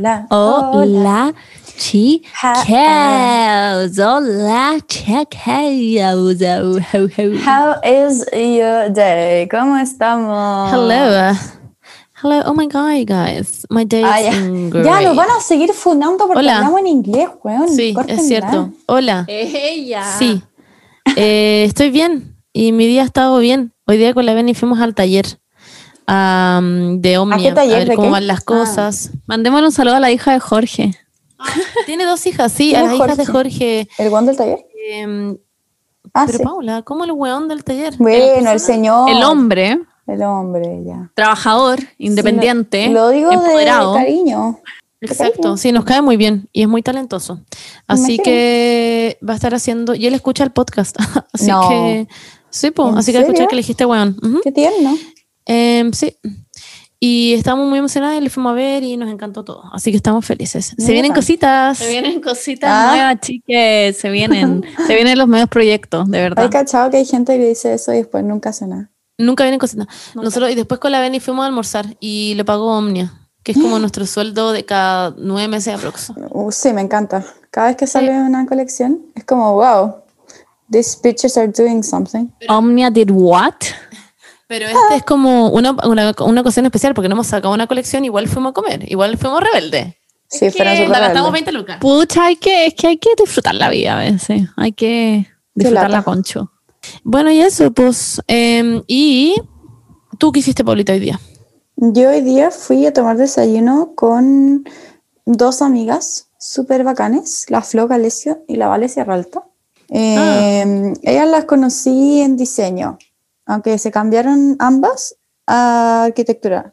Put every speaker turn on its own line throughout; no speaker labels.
Hola.
Hola, chicos. Hola, chicos.
How is your day? ¿Cómo estamos?
Hello. Hello. Oh my God, guys. My day
Ah,
is
ya.
great.
Ya nos van a seguir fundando porque
Hola.
hablamos en inglés, weón.
Sí,
Córtenla.
es cierto. Hola.
Ella.
Sí. Eh, estoy bien y mi día ha estado bien. Hoy día con la Beni fuimos al taller am, de Omnia.
taller?
ver
¿De
cómo
qué?
van las
Ah.
cosas.
Mandémosle un saludo a la hija de Jorge.
Tiene dos hijas, sí,
¿Quién
a las hijas de Jorge.
¿El guan del taller?
Em,
Ah,
pero
sí.
Paula, ¿cómo el weón del taller?
Bueno,
¿La
el señor.
El hombre,
El hombre, ya.
trabajador, independiente,
Lo digo
empoderado.
de cariño.
Exacto, sí, nos cae muy bien y es muy talentoso. Así que va a estar haciendo, y él escucha el podcast, así
No.
que, sí, pues,
¿En
así que escuché
serio?
que le dijiste weón. Ujú.
Qué tierno.
Em, sí. Y estamos muy emocionados y le fuimos a ver y nos encantó todo. Así que estamos felices.
Muy
Se vienen cositas.
Se vienen cositas
Ah.
nuevas, chiques. Se vienen, se vienen los nuevos proyectos, de
Hay
verdad.
cachado que hay gente que dice eso y después nunca hace nada.
Nunca vienen cositas. Nosotros, y después con la Beni fuimos a almorzar y le pagó Omnia, que es como nuestro sueldo de cada nueve meses aprox.
Uh, sí, me encanta. Cada vez que sale una colección es como, wow, these bitches are doing something.
Omnia did what?
Pero este es como una, una, una ocasión especial porque no hemos sacado una colección, igual fuimos a comer, igual fuimos rebeldes.
Sí, fueron
Nos
súper
gastamos
rebeldes.
20 lucas.
Pucha, hay que, es que hay que disfrutar la vida a veces. Hay que disfrutarla concho.
Bueno, y eso, pues. em, y tú qué hiciste, Paulita, hoy día.
Yo hoy día fui a tomar desayuno con dos amigas súper bacanes, la Flo Galesio y la Valencia Ralta. Eh, Ellas las conocí en diseño, aunque se cambiaron ambas a arquitectura.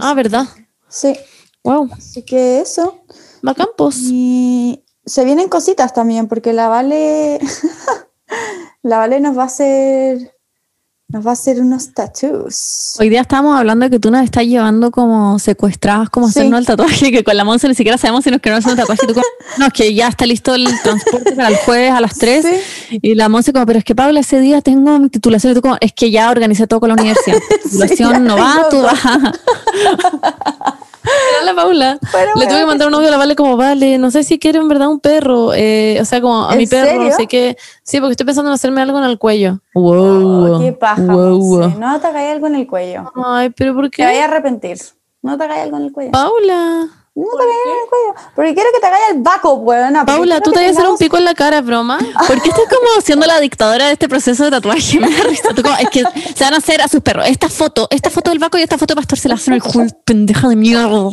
Ah, ¿verdad?
Sí,
Wow.
así que eso.
Bacán, pues.
Y se vienen cositas también, porque la Vale, la Vale nos va a hacer, nos va a hacer unos tattoos.
Hoy día estábamos hablando de que tú nos estás llevando como secuestradas, como
Sí.
hacernos el tatuaje, que con la Monse ni siquiera sabemos si nos queremos hacer un tatuaje. Tú como, no, es que ya está listo el transporte para el jueves a las 3. Y la Monse como, pero es que Paula, ese día tengo mi titulación. Y tú como, es que ya organicé todo con la universidad. Titulación no va, tú vas.
La Paula. Le tuve que mandar un audio a la Vale como, vale, no sé si quiere en verdad un perro. eh, o sea, como a
¿En
mi perro, no
serio?
sé qué. Sí, porque estoy pensando en hacerme algo en el cuello. Wow.
Oh, qué paja,
wow.
No te hagáis algo en el cuello.
Ay, pero ¿por
Te vayas a
qué?
arrepentir. No te hagáis algo en el cuello.
Paula.
No te en el cuello. Porque quiero que te hagáis el baco, weona.
Paula, tú te vas a hacer un pico en la cara, ¿es broma.
¿Por qué estás como siendo la dictadora de este proceso de tatuaje? Me da risa. Tú como, es que se van a hacer a sus perros. Esta foto, esta foto del Baco y esta foto de Pastor se la hacen al culo, pendeja de mierda.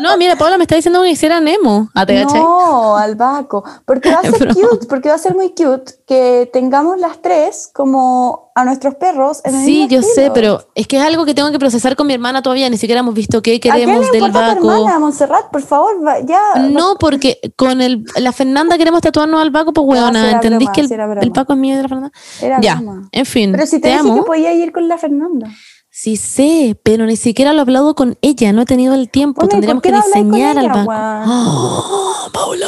No, mira, Paula me está diciendo que hiciera Nemo. ¿Ah?
No, al baco. Porque va a ser cute, porque va a ser muy cute que tengamos las tres como a nuestros perros en el
Sí,
mismo
yo sé, pero es que es algo que tengo que procesar con mi hermana todavía. Ni siquiera hemos visto qué
¿A quién
queremos
le
del
a hermana, Montserrat? Por favor, va- ya.
No, porque con el, la Fernanda queremos tatuarnos al Baco, pues weona.
era
¿Entendís
broma,
que el, el Paco es mío y de la Fernanda?
Era
ya,
broma.
en fin.
Pero si te,
te
dije
amo.
que podía ir con la Fernanda.
Sí sé, pero ni siquiera lo he hablado con ella. No he tenido el tiempo.
Bueno, ¿y
Tendríamos que diseñar al
weón?
¡Oh, Paula!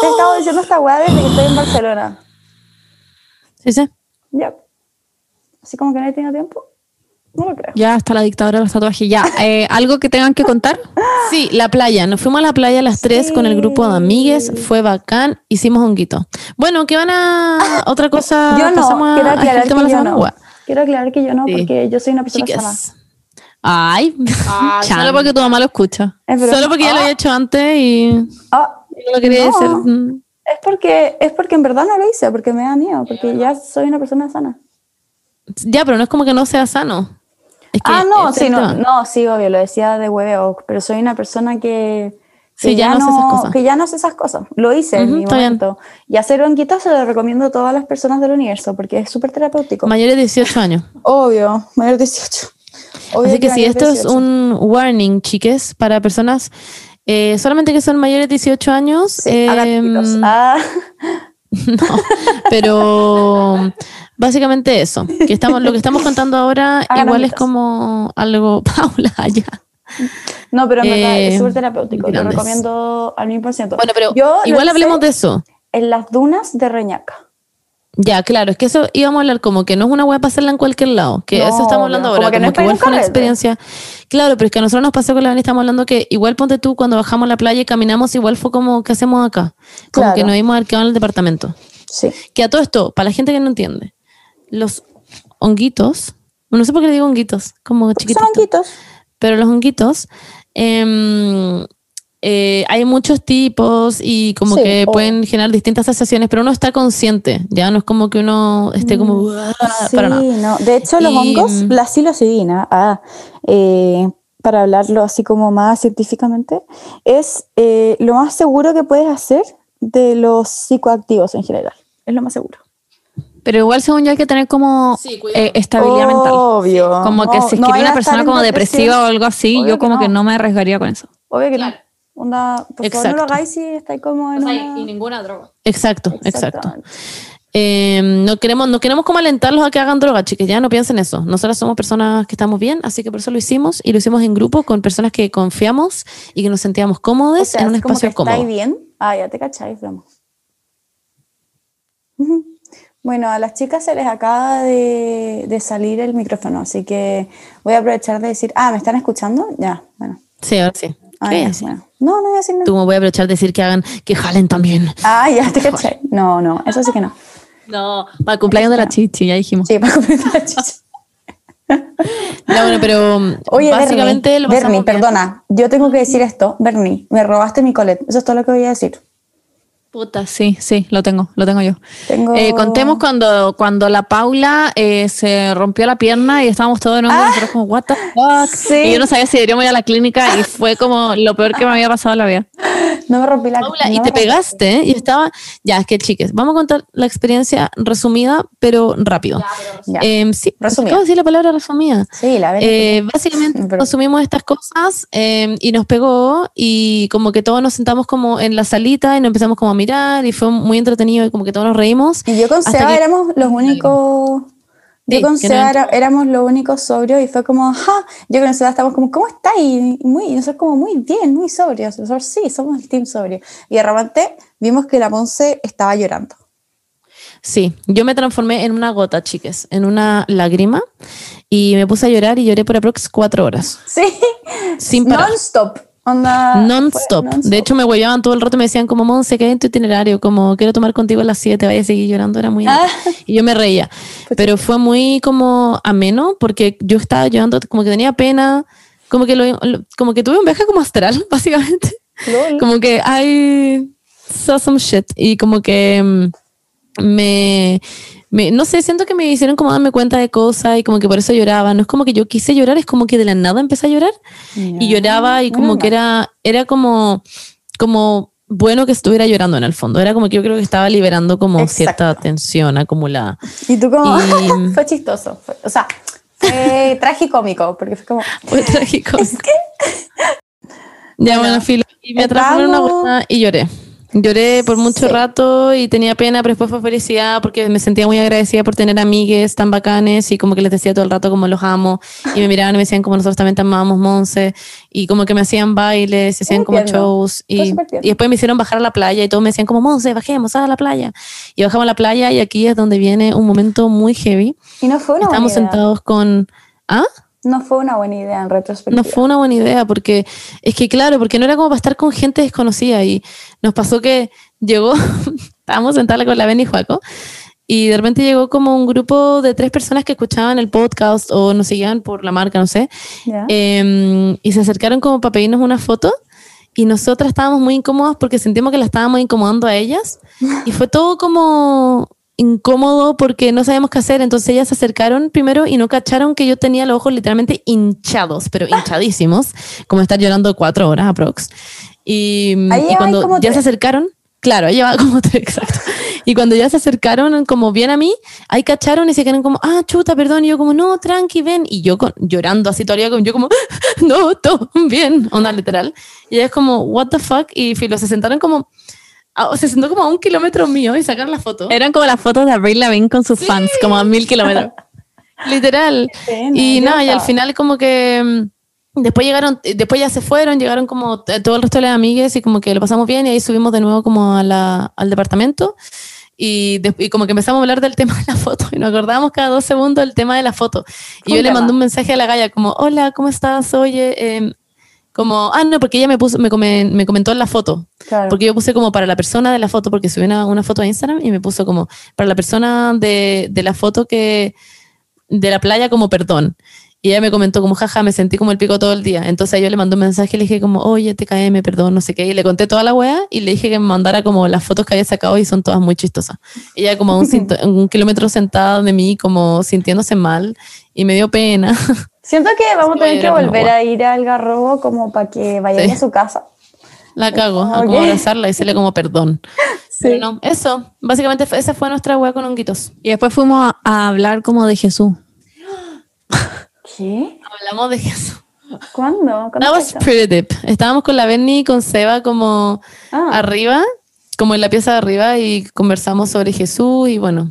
Te he estado diciendo esta weá desde que estoy en Barcelona.
Sí, sí.
Ya. Así como que no he tenido tiempo. No lo creo.
Ya está la dictadora de los tatuajes. Ya, eh, ¿algo que tengan que contar?
Sí, la playa. Nos fuimos a la playa a las tres con el grupo de amigues. Fue bacán. Hicimos honguito. Bueno, ¿qué van a otra cosa?
Yo no,
Pasamos a-
quiero que yo no. Quiero aclarar que yo no,
Sí.
porque yo soy una persona sana.
Chicas.
Ay,
Ah,
solo porque tu mamá lo escucha.
Es.
Solo porque ya lo
Ah,
había hecho antes y
ah,
no lo quería
No.
Mm.
es porque es porque en verdad no lo hice, porque me da miedo, porque ya soy una persona sana.
Ya, pero no es como que no sea sano. Es que
ah, no, sí, no, no, sí, obvio, lo decía de hueveo, pero soy una persona que
Sí, ya no hace esas cosas.
que ya no hace esas cosas. Lo hice en
Ujú,
mi
está bien.
momento. Y hacer honguitos se lo recomiendo a todas las personas del universo, porque es súper terapéutico.
Mayores de 18 años.
obvio, mayor de 18. Obvio
Así que si
mayor de
esto es
18.
un warning, chiques, para personas eh, solamente que son mayores de 18 años.
Sí,
em.
Ah,
No, pero básicamente eso. Que estamos, lo que estamos contando ahora
Hagan
igual es como algo, Paula, ya.
No, pero en verdad
eh,
es súper terapéutico. Lo
grandes.
recomiendo al mil por ciento.
Bueno, pero
Yo lo
igual hablemos de eso.
En las dunas de Reñaca.
Ya, claro, es que eso íbamos a hablar como que no es una hueá pasarla en cualquier lado, que
No,
eso estamos hablando ahora,
que
como
no
que igual fue una experiencia. Claro, pero es que a nosotros nos pasó con la Dani, estamos hablando que igual ponte tú cuando bajamos a la playa y caminamos, igual fue como, ¿qué hacemos acá? Como
Claro.
que nos vimos arqueados en el departamento.
Sí.
Que a todo esto, para la gente que no entiende, los honguitos, no sé por qué le digo honguitos, como chiquititos.
Son honguitos.
Pero los honguitos, em, eh, hay muchos tipos y como
Sí,
que
o-
pueden generar distintas sensaciones, pero uno está consciente, ya no es como que uno esté como
Sí,
para nada.
no. De hecho, los
Y,
hongos,
mm,
la psilocibina, ah, eh, para hablarlo así como más científicamente, es eh, lo más seguro que puedes hacer de los psicoactivos en general. Es lo más seguro.
Pero igual, según yo, hay que tener como
Sí,
eh, estabilidad mental.
Obvio.
Como que
No,
si es
no
que una persona como depresiva o algo así,
Obvio
yo como que
no.
no me arriesgaría con eso.
Obvio que
Claro.
no. Onda, por favor, no lo hagáis si estáis como en una...
ninguna droga.
Exacto, exacto. Em, no queremos, no queremos como alentarlos a que hagan droga, chicas, ya no piensen eso. Nosotras somos personas que estamos bien, así que por eso lo hicimos y lo hicimos en grupo con personas que confiamos y que nos sentíamos cómodos
O sea,
en un
así como que
espacio cómodo.
estáis bien. Ah, ya te cacháis, vamos. Bueno, a las chicas se les acaba de, de salir el micrófono, así que voy a aprovechar de decir, ah, ¿me están escuchando? Ya, bueno.
Sí, ahora sí.
Ah,
¿Qué
ya, bueno. No, no voy a decir nada.
Tú me voy a aprovechar de decir que hagan, que jalen también.
Ah, ya te cachai. No, no, eso sí que no.
No, para el cumpleaños de la chichi, ya dijimos.
Sí, para completar la chicha.
Ya, bueno, pero
Oye,
básicamente
Bernie,
lo
perdona, yo tengo que decir esto. Bernie, me robaste mi colet. Eso es todo lo que voy a decir.
Puta, sí, sí, lo tengo, lo tengo yo.
Tengo...
Eh, contemos cuando, cuando la Paula eh, se rompió la pierna y estábamos todos de nuevo y nosotros como, what the fuck.
sí.
Y yo no sabía si deberíamos ir a la clínica y fue como lo peor que me había pasado en la vida.
No me rompí la
Paula,
no
y te pegaste, ¿eh? y estaba, ya, es que chiques, vamos a contar la experiencia resumida, pero rápido.
Ya.
Em, sí,
Resumida.
de decir la palabra resumida.
Sí, la verdad.
Eh, básicamente
Pero-
consumimos estas cosas em, y nos pegó y como que todos nos sentamos como en la salita y nos empezamos como a mirar y fue muy entretenido y como que todos nos reímos.
Y yo con Seba éramos los únicos. Yo
Sí,
con
que
Seba
no-
era- éramos los únicos sobrios y fue como, ¡ja! Yo con Seba estábamos como, ¿cómo estás? Y muy, y nosotros como, muy bien, muy sobrios. Nosotros sí, somos el team sobrio. Y de repente vimos que la Monse estaba llorando.
Sí, yo me transformé en una gota, chiques, en una lágrima y me puse a llorar y lloré por aprox cuatro horas,
Sí,
sin parar.
non-stop. Onda,
Non-stop. De hecho, me huellaban todo el rato y me decían como, Monse, ¿qué hay en tu itinerario? Como, quiero tomar contigo a las 7, vaya a seguir llorando. Era muy...
Ah.
Y yo me reía. Pero fue muy como ameno porque yo estaba llorando, como que tenía pena, como que, lo, como que tuve un viaje como astral, básicamente. Como que I saw some shit y como que mm, me, me- no sé, siento que me hicieron como darme cuenta de cosas y como que por eso lloraba. No es como que yo quise llorar, es como que de la nada empecé a llorar y lloraba y como que era, era como, como bueno que estuviera llorando en el fondo. Era como que yo creo que estaba liberando como cierta tensión acumulada.
Y tú como,
Y-
fue chistoso. fue- o sea, fue tragicómico, porque fue como,
Fue trágico.
es que
Ya,
Bueno,
bueno, filo. Y me en una buena y lloré. Lloré por mucho
Sí.
rato y tenía pena, pero después fue felicidad porque me sentía muy agradecida por tener amigues tan bacanes y como que les decía todo el rato como los amo y me miraban y me decían como nosotros también te amamos, Monse y como que me hacían bailes, y hacían como shows y, y después me hicieron bajar a la playa y todos me decían como Monse, bajemos a la playa y bajamos a la playa y aquí es donde viene un momento muy heavy.
y no fue una
Estamos sentados con... ¿Ah?
No fue una buena idea en retrospectiva.
No fue una buena idea, porque es que, claro, porque no era como para estar con gente desconocida. Y nos pasó que llegó, estábamos sentados con la Benny y Juaco, y de repente llegó como un grupo de tres personas que escuchaban el podcast o nos seguían por la marca, no sé, em, y se acercaron como para pedirnos una foto. Y nosotras estábamos muy incómodas porque sentimos que la estábamos incomodando a ellas. Y fue todo como incómodo porque no sabíamos qué hacer. Entonces ellas se acercaron primero y no cacharon que yo tenía los ojos literalmente hinchados, pero hinchadísimos, como estar llorando cuatro horas aprox. Y,
Ahí
y cuando ya
tres.
se acercaron, claro, ahí llevaba como tres, exacto. Y cuando ya se acercaron como bien a mí, ahí cacharon y se quedaron como, ah, chuta, perdón. Y yo como, no, tranqui, ven. Y yo con- llorando así todavía, como, yo como, no, todo bien, onda literal. Y ella es como, what the fuck. Y filo, se sentaron como, a- se sentó como a un kilómetro mío y sacaron la foto.
Eran como las fotos de Avril Lavigne con sus fans, como a mil kilómetros.
Literal.
pena,
y nada, y al final como que mm, después llegaron, eh, después ya se fueron, llegaron como t- todo el resto de las amigas y como que lo pasamos bien y ahí subimos de nuevo como a la, al departamento y, de- y como que empezamos a hablar del tema de la foto y nos acordábamos cada dos segundos del tema de la foto. Y yo le
tema.
mandé un mensaje a la galla como, hola, ¿cómo estás? Oye, em, como, ah, no, porque ella me, puso, me, comen- me comentó en la foto.
Claro.
Porque yo puse como para la persona de la foto, porque subí una, una foto a Instagram y me puso como para la persona de, de la foto que de la playa como perdón. Y ella me comentó como, jaja, me sentí como el pico todo el día. Entonces yo le mandé un mensaje y le dije como, oye, TKM, perdón, no sé qué. Y le conté toda la wea y le dije que me mandara como las fotos que había sacado y son todas muy chistosas. Ella como a un, un kilómetro sentada de mí, como sintiéndose mal y me dio pena.
Siento que vamos a tener que volver a ir al garrobo como para que vayan
Sí.
a su casa.
La cago, a como abrazarla y decirle como perdón.
Sí.
Pero no, eso, básicamente fue- esa fue nuestra wea con honguitos.
Y después fuimos a, a hablar como de Jesús.
¿Qué?
Hablamos de eso.
¿Cuándo? ¿Cuándo
was pretty deep. Estábamos con la Benny y con Seba como
Ah.
arriba, como en la pieza de arriba y conversamos sobre Jesús y bueno,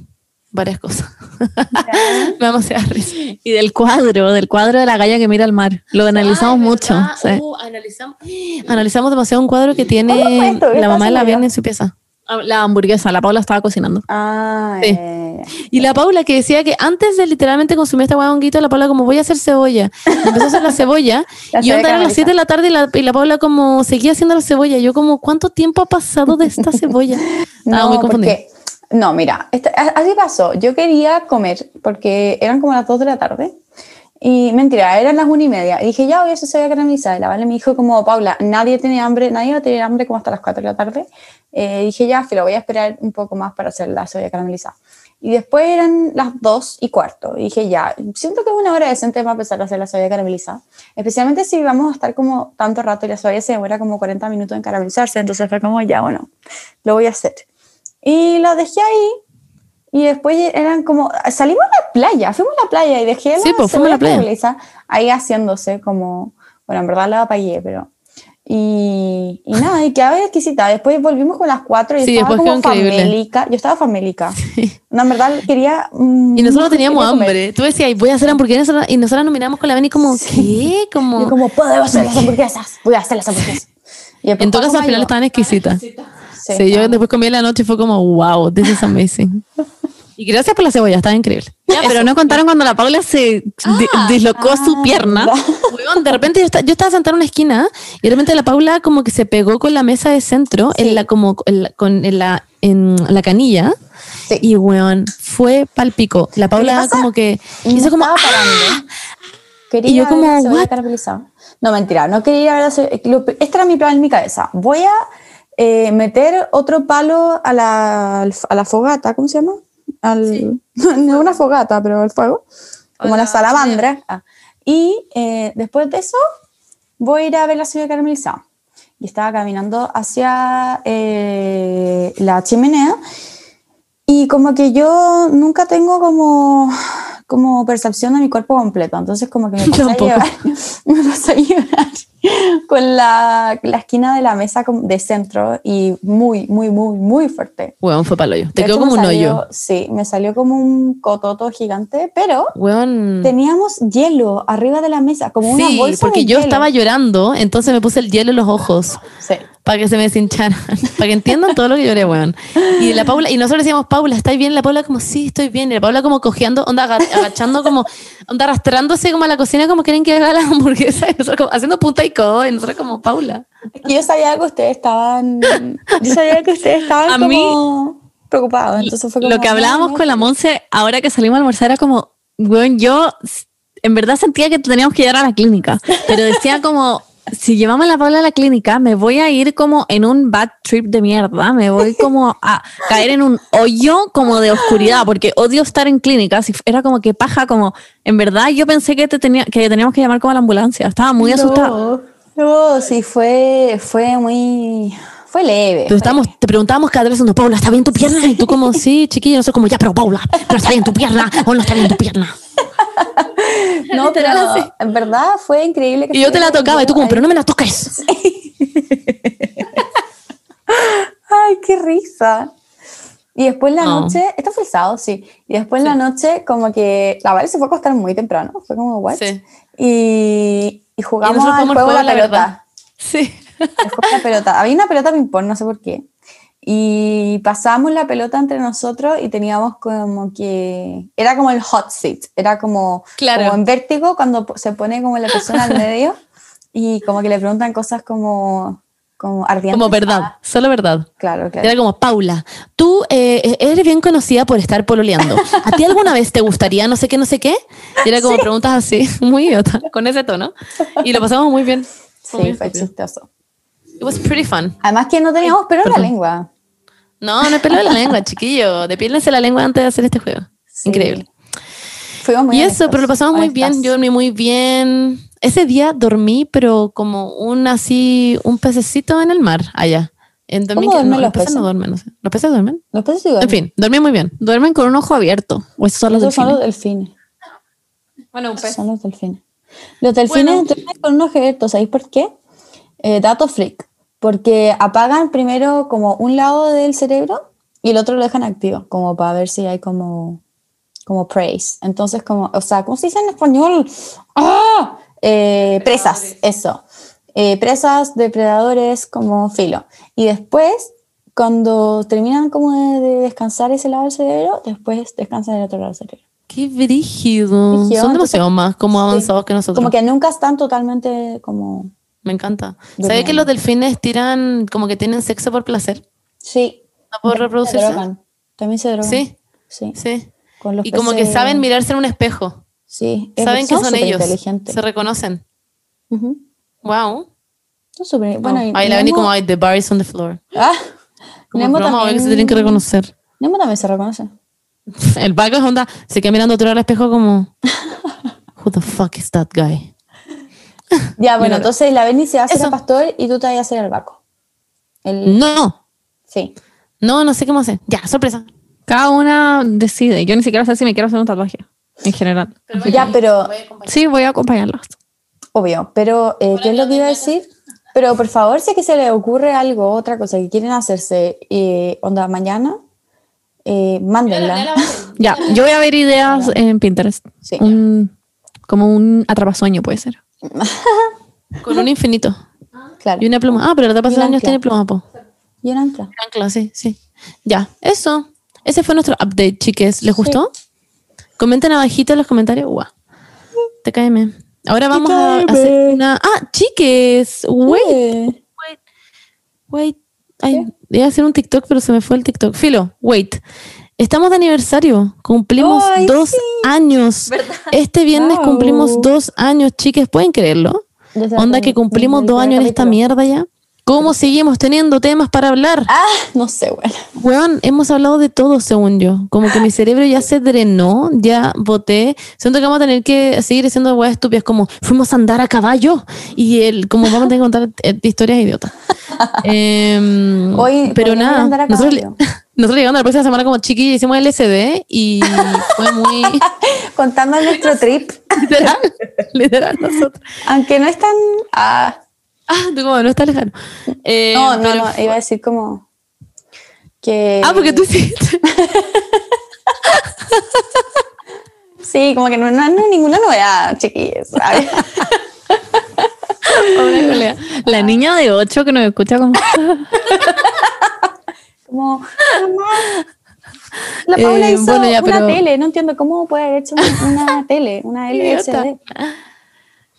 varias cosas. Me vamos a hacer risa.
Y del cuadro, del cuadro de la galla que mira al mar. Lo analizamos
Ah,
mucho.
¿verdad?
sí.
Uh, analizamos, analizamos demasiado un cuadro que
¿Cuándo fue
tiene la mamá de la
ya?
en su pieza.
Ah, La hamburguesa, la Paula estaba cocinando.
Ah,
Sí.
eh,
Y la Paula que decía que antes de literalmente consumir esta hueá la Paula como voy a hacer cebolla. Empezó a hacer la cebolla.
La
y onda eran las
caramelizada.
7 de la tarde y la, y la Paula como seguía haciendo la cebolla. Yo como, ¿cuánto tiempo ha pasado de esta cebolla? Estaba muy confundida.
porque, no, mira, esta- a- así pasó. Yo quería comer porque eran como las 2 de la tarde. Y mentira, eran las una y media. Y dije, ya voy a hacer cebolla caramelizada. Y la Vale me dijo como, Paula, nadie tiene hambre, nadie va a tener hambre como hasta las 4 de la tarde. Eh, dije, ya, lo voy a esperar un poco más para hacer la cebolla caramelizada. Y después eran las 2 y cuarto. Y dije, ya, siento que es una hora decente para empezar a hacer la cebolla caramelizada. Especialmente si vamos a estar como tanto rato y la cebolla se demora como 40 minutos en caramelizarse. Entonces fue como, ya, bueno, lo voy a hacer. Y lo dejé ahí. Y después eran como, salimos a la playa, fuimos a la playa y dejé la
Sí, pues, fuimos a la playa.
ahí haciéndose como, bueno, en verdad la apagué, pero... Y, y nada, y quedaba exquisita. Después volvimos con las cuatro y
Sí,
estaba como famélica. Yo estaba famélica. No, en verdad quería... mm,
Y nosotros teníamos hambre. Tú decías, voy a hacer hamburguesas. Y nosotros nos miramos con la Benny como, ¿qué? Como...
Y como, puedo hacer las hamburguesas, voy a hacer las hamburguesas. Y
en todo caso, al final estaban exquisitas. Sí,
Sí,
yo después comí en la noche y fue como, wow, this is amazing. y gracias por la cebolla, estaba increíble.
Ya, pero no contaron cuando la Paula se di- dislocó su pierna.
Weón, de repente yo, esta- yo estaba sentada en una esquina y de repente la Paula como que se pegó con la mesa de centro en la como en la- con en la en la canilla
Sí.
y weón fue palpico. La Paula como que hizo como
estaba parando. Quería
Y yo como.
No, mentira, no quería ver la Este era mi plan en mi cabeza. Voy a eh, meter otro palo a la, a la fogata, ¿cómo se llama? Al, no una fogata, pero el fuego, como la salamandra. Ah. Y eh, después de eso, voy a ir a ver la cebolla caramelizada. Y estaba caminando hacia eh, la chimenea y como que yo nunca tengo como, como percepción de mi cuerpo completo, entonces como que me pasé a llevar, me pasé a llevar con la, la esquina de la mesa de centro y muy, muy, muy, muy fuerte.
weón fue palo yo. Te quedó como un
salió-
hoyo.
Sí, me salió como un cototo gigante, pero
Weón.
teníamos hielo arriba de la mesa, como una
Sí,
bolsa
porque
de
yo
hielo.
estaba llorando, entonces me puse el hielo en los ojos.
Sí.
Para que se me deshincharan, para que entiendan todo lo que lloré, weón. Y la Paula, y nosotros decíamos, Paula, ¿estás bien? La Paula como, sí, estoy bien. Y la Paula como cojeando, onda aga- agachando como, onda arrastrándose como a la cocina, como quieren que haga la hamburguesa, y nosotros como haciendo punta y codo, y nosotros como, Paula.
Yo sabía que ustedes estaban, yo sabía que ustedes estaban
A
como
mí-
preocupados, entonces fue como,
Lo que hablábamos
no,
con la Monse ahora que salimos a almorzar era como, weón, yo en verdad sentía que teníamos que llegar a la clínica, pero decía como, si llevamos a la Paula a la clínica, me voy a ir como en un bad trip de mierda, me voy como a caer en un hoyo como de oscuridad, porque odio estar en clínicas y era como que paja, como, en verdad yo pensé que, te tenía, que teníamos que llamar como a la ambulancia, estaba muy asustada.
No, no, sí, fue, fue muy, fue leve.
Pero estábamos, te preguntábamos cada vez, no, Paula, ¿está bien tu pierna? Y tú como, sí, chiquilla, nosotros como, ya, pero Paula, pero está bien tu pierna o no está bien tu pierna.
No, pero
así.
en verdad fue increíble. Que
Y yo te la tocaba y tú como, pero no me la toques.
Ay, qué risa. Y después la
No.
noche, esto fue el sábado, sí. Y después la noche, como que la Vale se fue a acostar muy temprano. Fue como, what?
Sí.
Y, y jugamos
nosotros
al juego de
juego
la
la
pelota.
verdad. Sí.
La pelota. Había una pelota ping-pong, no sé por qué. y pasábamos la pelota entre nosotros y teníamos como que, era como el hot seat, era como,
Claro.
como en vértigo cuando se pone como la persona al medio y como que le preguntan cosas como, como ardientes.
Como verdad,
Ah,
solo verdad.
claro, claro.
Era como, Paula, tú eh, eres bien conocida por estar pololeando. ¿A ti alguna vez te gustaría no sé qué, no sé qué? Y era como preguntas así, muy idiota, con ese tono. Y lo pasamos muy bien. Fue muy
Sí, fue
estúpido.
chistoso.
It was pretty fun.
Además que no teníamos pelo en la lengua.
No, no es pelo de la lengua, chiquillo. Depílense la lengua antes de hacer este juego.
Sí.
Increíble.
Fuimos muy
Y eso, pero lo pasamos muy bien. Yo dormí muy bien. Ese día dormí, pero como un así, un pececito en el mar allá. En
duermen
no,
los
peces
peces?
no duermen, no sé. ¿Los peces duermen?
Los peces sí
En
duermen.
fin, dormí muy bien.
Duermen con un ojo abierto. O esos son los
Esos son los
delfines.
delfines.
Bueno, un
Son los delfines. Los delfines
Bueno.
duermen con un ojo abierto, ¿sabéis por qué? Eh, dato freak. Porque apagan primero como un lado del cerebro y el otro lo dejan activo, como para ver si hay como, como praise. Entonces, como, o sea, ¿cómo se dice en español? ¡Ah! Eh, presas, eso. Eh, presas, depredadores, como filo. Y después, cuando terminan como de, de descansar ese lado del cerebro, después descansan el otro lado del cerebro.
Qué brígido.
Brígido,
Son demasiado más como avanzados que nosotros.
Como que nunca están totalmente como...
Me encanta. ¿Sabes que los delfines tiran, como que tienen sexo por placer?
Sí.
¿No por
También
reproducirse?
Se drogan. También se drogan.
Sí,
Sí.
sí.
Con los
Y como que saben mirarse en un espejo.
Sí.
Saben que son ellos. Se reconocen. Wow.
Son súper- Bueno,
Ahí la ven y como, ay, the bar is on the floor.
Ah,
Como
Nemo
broma, que se
también-
tienen que reconocer.
Nemo también se reconoce.
El vago es onda, se queda mirando otro al espejo como, who the fuck is that guy?
Ya, bueno, entonces la Benny se va a hacer pastor y tú te vas a hacer el vaco. El,
No,
Sí.
no, no sé cómo hacer. Ya, sorpresa.
Cada una decide. Yo ni siquiera sé si me quiero hacer un tatuaje. En general.
Ya, pero
Sí, voy a acompañarlas.
obvio. Pero, eh, ¿qué es lo que iba a decir? Pero por favor, si es que se les ocurre algo, otra cosa que quieren hacerse, eh, onda, mañana, eh, mándenla.
Ya, yo voy a ver ideas en Pinterest.
Sí.
Un- como un atrapasueño puede ser.
Con un infinito.
Claro.
Y una pluma. Ah, pero la tapa de
un
años tiene pluma, po.
Y una ancla.
Ancla, sí, sí. Ya, eso. Ese fue nuestro update, chiques. ¿Les gustó? Comenten abajito en los comentarios. Guau. TKM. Ahora vamos a hacer una... Ah, chiques. Wait,
Eh,
wait. Ay, iba a hacer un TikTok, pero se me fue el TikTok. Filo, wait. Estamos de aniversario. Cumplimos dos
sí.
años. Este viernes
Wow.
cumplimos dos años, chiques. ¿Pueden creerlo? Onda que cumplimos dos años en esta mierda ya. ¿Cómo seguimos teniendo temas para hablar?
Ah, no sé, bueno.
Weón, hemos hablado de todo, según yo. Como que mi cerebro ya se drenó, ya voté. Siento que vamos a tener que seguir haciendo weas estúpidas, como fuimos a andar a caballo y el, como vamos a tener que contar eh, historias idiotas. Em,
Hoy
pero nada,
andar a
nosotros. Nosotros llegando la próxima semana como chiquilla hicimos LSD y fue muy
Contando nuestro trip,
literal, literal nosotros.
aunque no es tan... Ah,
Ah, tú como no está lejano. Eh,
no, no, no,
fue-
iba a decir como... Que...
Ah, porque tú hiciste.
Sí, como que no, no, no ninguna novedad, chiquillos. ¿sabes?
Colea.
La niña de 8 que nos escucha como...
Como, la Paula
Eh,
hizo
bueno, ya,
una
pero-
tele, no entiendo cómo puede haber hecho una, una tele, una. LSD.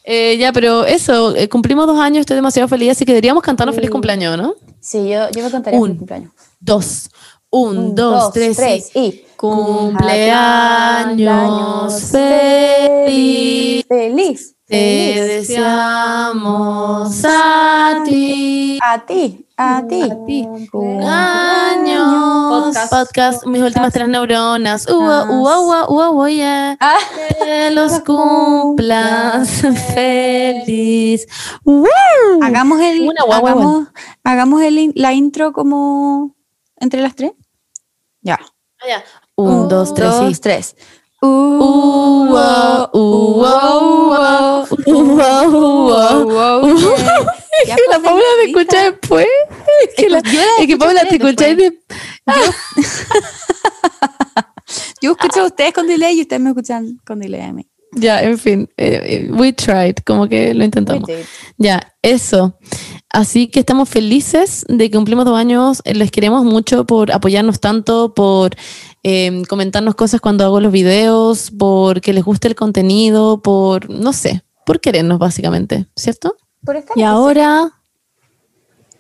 Eh, ya, pero eso, eh, cumplimos dos años, estoy demasiado feliz, así que deberíamos cantarnos feliz cumpleaños, ¿no?
Sí, yo, yo me contaría
Un.
mi cumpleaños.
Dos. Un, dos, tres,
tres
y...
y...
Cumpleaños feliz.
Feliz.
Te deseamos a ti.
A ti, a ti.
A ti.
Cumpleaños.
Podcast. Podcast, mis últimas tres neuronas. Ua, ua, ua, ua, ua, yeah.
Ah,
Que los cumplas feliz.
Hagamos el, hagamos, hagamos el, la intro como entre las tres. Ya.
Ah, ya. Un, dos, tres,
dos,
y...
tres.
La Paula me escucha después. Es que, la, es que Paula te escucháis de.
Yo escucho a ustedes con delay y ustedes me escuchan con delay a mí.
Ya, en fin, eh, eh, we tried, como que lo intentamos. Ya, eso. Así que estamos felices de que cumplimos dos años. Les queremos mucho por apoyarnos tanto, por em, comentarnos cosas cuando hago los videos, por que les guste el contenido, por, no sé, por querernos básicamente, ¿cierto?
y ahora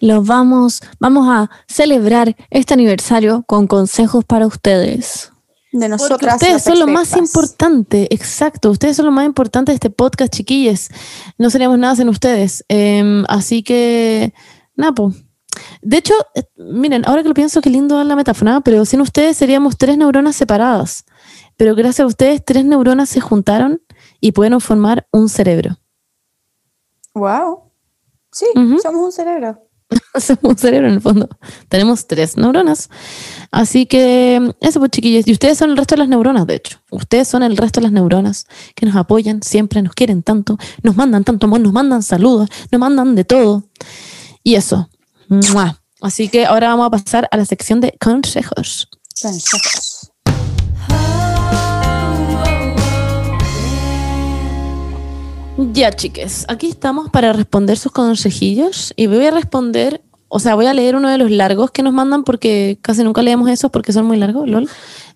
los vamos, vamos a celebrar este aniversario con consejos para ustedes
de nosotras.
ustedes son lo más importante, exacto. Ustedes son lo más importante de este podcast, chiquilles. No seríamos nada sin ustedes. Em, así que, Napo. De hecho, eh, miren, ahora que lo pienso, qué lindo la metáfora, pero sin ustedes seríamos tres neuronas separadas. Pero gracias a ustedes, tres neuronas se juntaron y pudieron formar un cerebro.
Wow. Sí, somos un cerebro.
Hacemos un cerebro en el fondo. Tenemos tres neuronas. Así que eso pues chiquillos. Y ustedes son el resto de las neuronas, de hecho. Ustedes son el resto de las neuronas que nos apoyan siempre, nos quieren tanto, nos mandan tanto amor, nos mandan saludos, nos mandan de todo. Y eso. Así que ahora vamos a pasar a la sección de consejos. Consejos. Ya, chiques, aquí estamos para responder sus consejillos y voy a responder, o sea, voy a leer uno de los largos que nos mandan porque casi nunca leemos esos porque son muy largos, lol.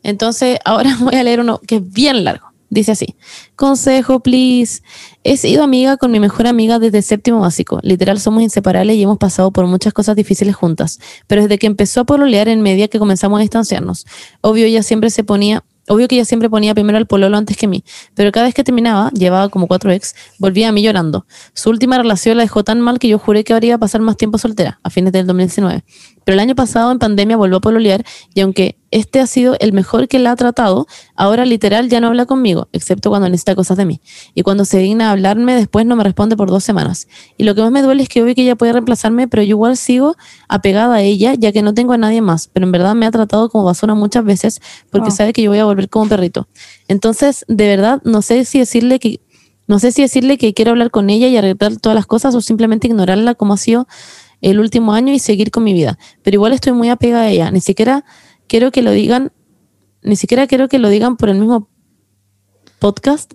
Entonces, ahora voy a leer uno que es bien largo. Dice así, consejo, please. He sido amiga con mi mejor amiga desde séptimo básico. Literal, somos inseparables y hemos pasado por muchas cosas difíciles juntas. Pero desde que empezó a pololear en media que comenzamos a distanciarnos. Obvio, ella siempre se ponía Obvio que ella siempre ponía primero al pololo antes que mí, pero cada vez que terminaba, llevaba como cuatro ex, volvía a mí llorando. Su última relación la dejó tan mal que yo juré que habría pasar más tiempo soltera, a fines del 2019. Pero el año pasado en pandemia volvió a pololear y aunque este ha sido el mejor que la ha tratado, ahora literal ya no habla conmigo, excepto cuando necesita cosas de mí. Y cuando se digna a hablarme, después no me responde por dos semanas. Y lo que más me duele es que obvio que ella puede reemplazarme, pero yo igual sigo apegada a ella, ya que no tengo a nadie más. Pero en verdad me ha tratado como basura muchas veces porque sabe que yo voy a volver como perrito. Entonces, de verdad, no sé si decirle que no sé si decirle que quiero hablar con ella y arreglar todas las cosas o simplemente ignorarla como ha sido el último año y seguir con mi vida. Pero igual estoy muy apegada a ella. Ni siquiera quiero que lo digan, ni siquiera quiero que lo digan por el mismo podcast.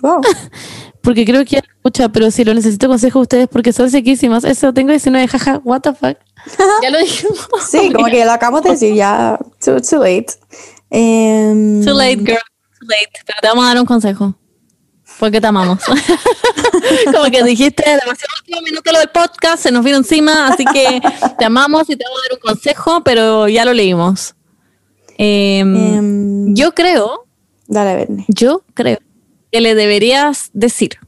porque creo que ya escucha, pero si lo necesito consejo ustedes porque son sequísimas. Eso tengo 19, jaja, what the fuck.
ya lo dijimos. Sí, como que lo acabamos de decir ya. Too, late.
Em, too late, girl. Too late. Pero te vamos a dar un consejo. Porque te amamos. Como que dijiste demasiado último minuto lo del podcast, se nos vino encima, así que te amamos y te vamos a dar un consejo, pero ya lo leímos. Em, em, yo creo.
Dale,
Yo creo que le deberías decir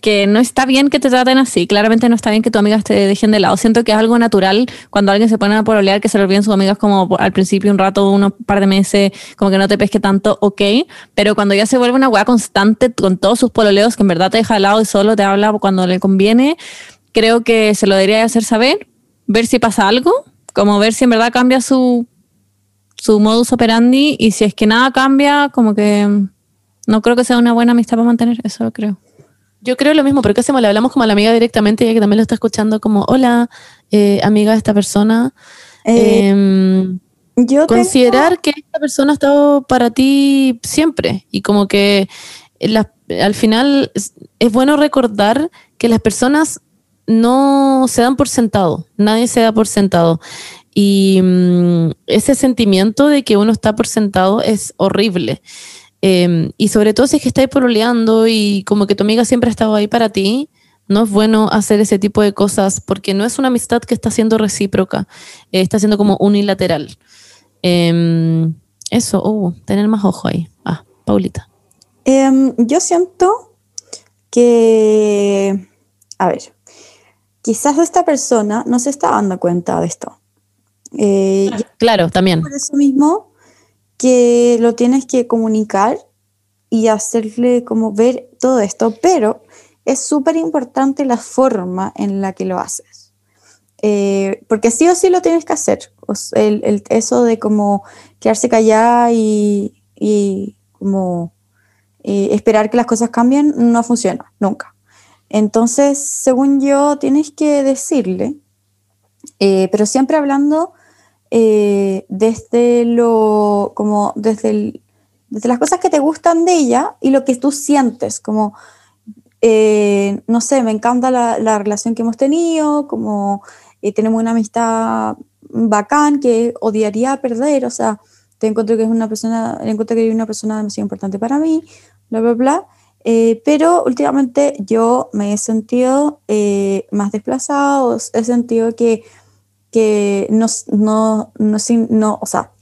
que no está bien que te traten así. Claramente no está bien que tus amigas te dejen de lado. Siento que es algo natural cuando alguien se pone a pololear que se le olviden sus amigas como al principio un rato, unos par de meses, como que no te pesque tanto, ok. Pero cuando ya se vuelve una weá constante con todos sus pololeos que en verdad te deja de lado y solo te habla cuando le conviene, creo que se lo debería hacer saber, ver si pasa algo, como ver si en verdad cambia su, su modus operandi y si es que nada cambia, como que no creo que sea una buena amistad para mantener, eso lo creo.
Yo creo lo mismo, pero ¿qué hacemos? Le hablamos como a la amiga directamente, ella que también lo está escuchando, como, hola, eh, amiga de esta persona. Eh, em, yo considerar que esta persona ha estado para ti siempre y como que al final es, bueno recordar que las personas no se dan por sentado, nadie se da por sentado. Y mm, ese sentimiento de que uno está por sentado es horrible. Em, y sobre todo si es que estáis pololeando y como que tu amiga siempre ha estado ahí para ti, no es bueno hacer ese tipo de cosas porque no es una amistad que está siendo recíproca, eh, está siendo como unilateral. Em, eso, uh, tener más ojo ahí. Ah, Paulita.
Em, yo siento que, a ver, quizás esta persona no se está dando cuenta de esto.
Eh, claro, también.
Por eso mismo, que lo tienes que comunicar y hacerle como ver todo esto, pero es súper importante la forma en la que lo haces. Eh, porque sí o sí lo tienes que hacer. el, eso de como quedarse callada y, como eh, esperar que las cosas cambien no funciona, nunca. Entonces, según yo, tienes que decirle, eh, pero siempre hablando eh, desde lo, como desde desde las cosas que te gustan de ella y lo que tú sientes, como, eh, no sé, me encanta la, la, relación que hemos tenido, como eh, tenemos una amistad bacán que odiaría perder, o sea, te encuentro que es una persona, encuentro que es una persona demasiado importante para mí, bla, bla, bla. Eh, pero últimamente yo me he sentido eh, más desplazado, he sentido que, que no, no, no, no, o sea,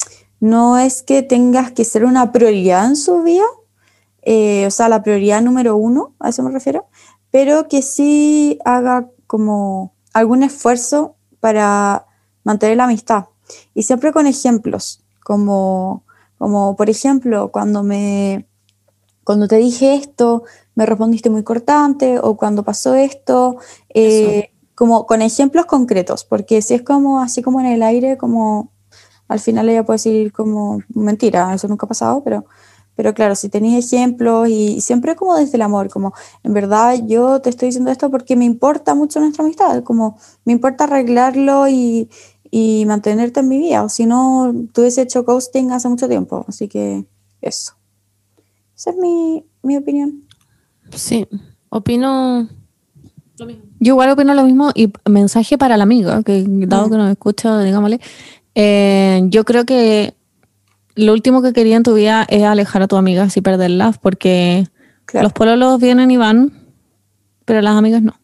no es que tengas que ser una prioridad en su vida, eh, o sea, la prioridad número uno, a eso me refiero, pero que sí haga como algún esfuerzo para mantener la amistad. Y siempre con ejemplos, como, como por ejemplo, cuando me cuando te dije esto, me respondiste muy cortante, o cuando pasó esto, eh, como con ejemplos concretos, porque si es como así como en el aire, como al final ella puede decir como mentira, eso nunca ha pasado, pero, pero claro, si tenéis ejemplos y, siempre como desde el amor, como en verdad yo te estoy diciendo esto porque me importa mucho nuestra amistad, como me importa arreglarlo y, y mantenerte en mi vida, o si no, tú hubiese hecho ghosting hace mucho tiempo, así que eso. Esa es mi, mi opinión.
Sí, opino
lo mismo. Yo igual opino lo mismo y mensaje para la amiga, que dado que nos escucha, digámosle, eh, yo creo que lo último que quería en tu vida es alejar a tu amiga y perderla, porque los pololos vienen y van, pero las amigas no.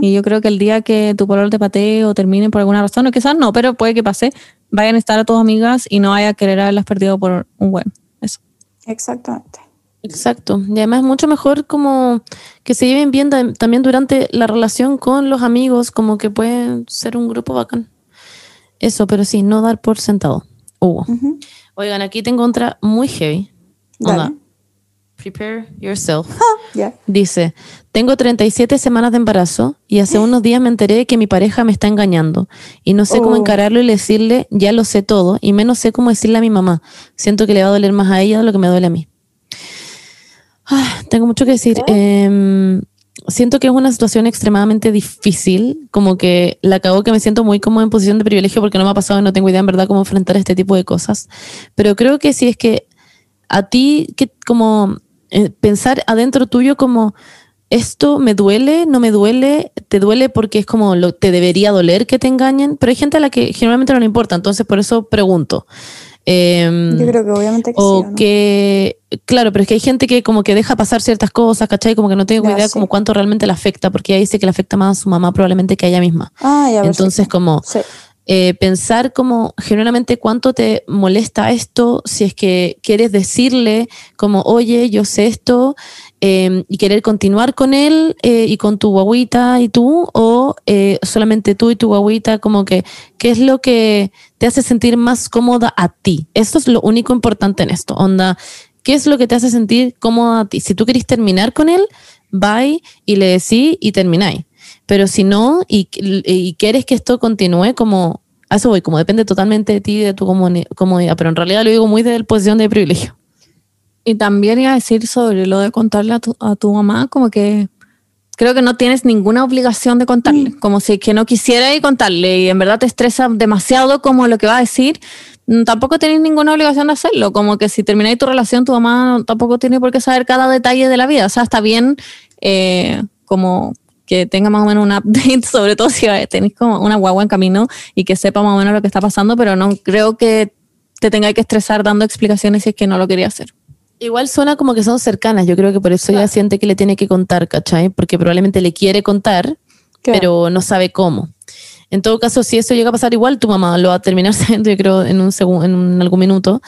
Y yo creo que el día que tu pololo te patee o termine por alguna razón, o quizás no, pero puede que pase, vayan a estar a tus amigas y no vaya a querer haberlas perdido por un buen. Eso.
Exactamente.
Exacto. Y además es mucho mejor como que se lleven bien también durante la relación con los amigos, como que pueden ser un grupo bacán. Eso, pero sí, no dar por sentado. Hugo. Oigan, aquí tengo otra muy heavy. Prepare yourself. Dice, tengo 37 semanas de embarazo y hace unos días me enteré que mi pareja me está engañando y no sé cómo oh. encararlo y decirle, ya lo sé todo y menos sé cómo decirle a mi mamá. Siento que le va a doler más a ella de lo que me duele a mí. Ah, tengo mucho que decir. Em, siento que es una situación extremadamente difícil, como que la cago que me siento muy como en posición de privilegio porque no me ha pasado y no tengo idea en verdad cómo enfrentar este tipo de cosas. Pero creo que si es que a ti, que como eh, pensar adentro tuyo como esto me duele, no me duele, te duele porque es como lo, te debería doler que te engañen, pero hay gente a la que generalmente no le importa, entonces por eso pregunto.
Em, Yo creo que obviamente que
o que, claro, pero es que hay gente que como que deja pasar ciertas cosas, ¿cachai? Como que no tengo idea como cuánto realmente le afecta, porque ella dice que le afecta más a su mamá probablemente que a ella misma.
Ah,
Entonces, como eh, pensar como generalmente cuánto te molesta esto, si es que quieres decirle como, oye, yo sé esto, em, y querer continuar con él eh, y con tu guaguita y tú, o eh, solamente tú y tu guaguita, como que, ¿qué es lo que te hace sentir más cómoda a ti? Esto es lo único importante en esto, onda. ¿Qué es lo que te hace sentir cómoda a ti? Si tú querés terminar con él, bye y le decís y termináis. Pero si no, y, y quieres que esto continúe, como a eso voy, como depende totalmente de ti, de tu comodidad, pero en realidad lo digo muy desde la posición de privilegio.
Y también iba a decir sobre lo de contarle a tu, a tu mamá, como que creo que no tienes ninguna obligación de contarle, mm. como si que no quisiera y contarle y en verdad te estresa demasiado como lo que va a decir, mm, tampoco tienes ninguna obligación de hacerlo, como que si termináis tu relación, tu mamá tampoco tiene por qué saber cada detalle de la vida, o sea, está bien eh, como que tenga más o menos un update, sobre todo si tenéis como una guagua en camino y que sepa más o menos lo que está pasando, pero no creo que te tenga que estresar dando explicaciones si es que no lo quería hacer.
Igual suena como que son cercanas, yo creo que por eso ella siente que le tiene que contar, ¿cachai? Porque probablemente le quiere contar, pero no sabe cómo. En todo caso, si eso llega a pasar, igual tu mamá lo va a terminar siendo, yo creo, en un segundo, en algún minuto.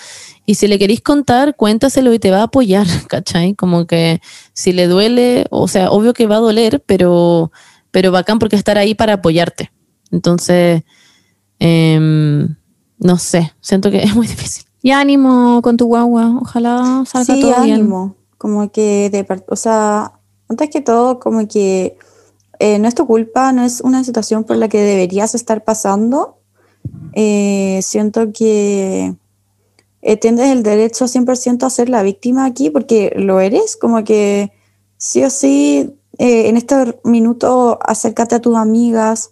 Y si le queréis contar, cuéntaselo y te va a apoyar, ¿cachai? Como que si le duele, o sea, obvio que va a doler, pero, pero bacán porque estar ahí para apoyarte. Entonces, em, no sé, siento que es muy difícil.
Y ánimo con tu guagua, ojalá salga todo ánimo.
Como que, de, o sea, antes que todo, como que eh, no es tu culpa, no es una situación por la que deberías estar pasando. Eh, siento que eh, tienes el derecho 100% a ser la víctima aquí porque lo eres, como que sí o sí, en este minuto acércate a tus amigas,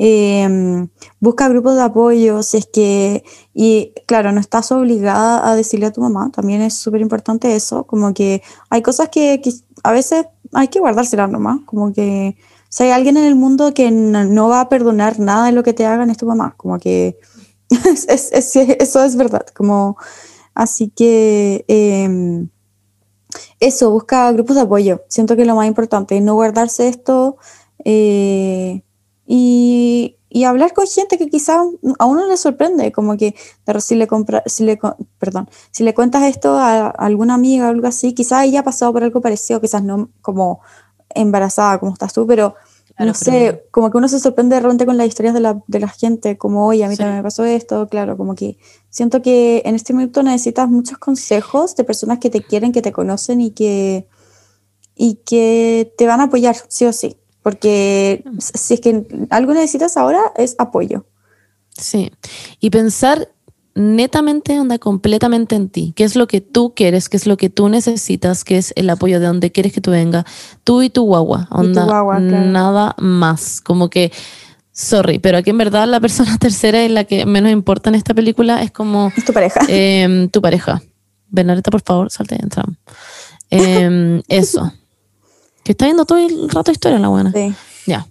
Em, busca grupos de apoyo, si es que, y claro, no estás obligada a decirle a tu mamá, también es súper importante eso, como que hay cosas que, que a veces hay que guardárselas nomás, como que si hay alguien en el mundo que no, va a perdonar nada de lo que te hagan es tu mamá, como que eso es verdad, como así que em, eso, busca grupos de apoyo, siento que es lo más importante, no guardarse esto eh, y, y, hablar con gente que quizá a uno le sorprende, como que si le, compra, si le, perdón, si le cuentas esto a, alguna amiga o algo así, quizás ella ha pasado por algo parecido, quizás no como embarazada como estás tú, pero no sé, como que uno se sorprende de repente con las historias de la, de la gente, como, oye, a mí también me pasó esto, claro, como que siento que en este momento necesitas muchos consejos de personas que te quieren, que te conocen y que, y que te van a apoyar, sí o sí, porque si es que algo necesitas ahora es apoyo.
Sí, y pensar netamente, onda completamente en ti. ¿Qué es lo que tú quieres? ¿Qué es lo que tú necesitas? ¿Qué es el apoyo de donde quieres que tú venga? Tú y tu guagua, onda, nada más. Como que, sorry, pero aquí en verdad la persona tercera es la que menos importa en esta película es como...
Es tu pareja.
Em, tu pareja. Bernadetta, por favor, salte y entra. Em, eso. Que está viendo todo el rato historia la buena.
Sí.
Ya.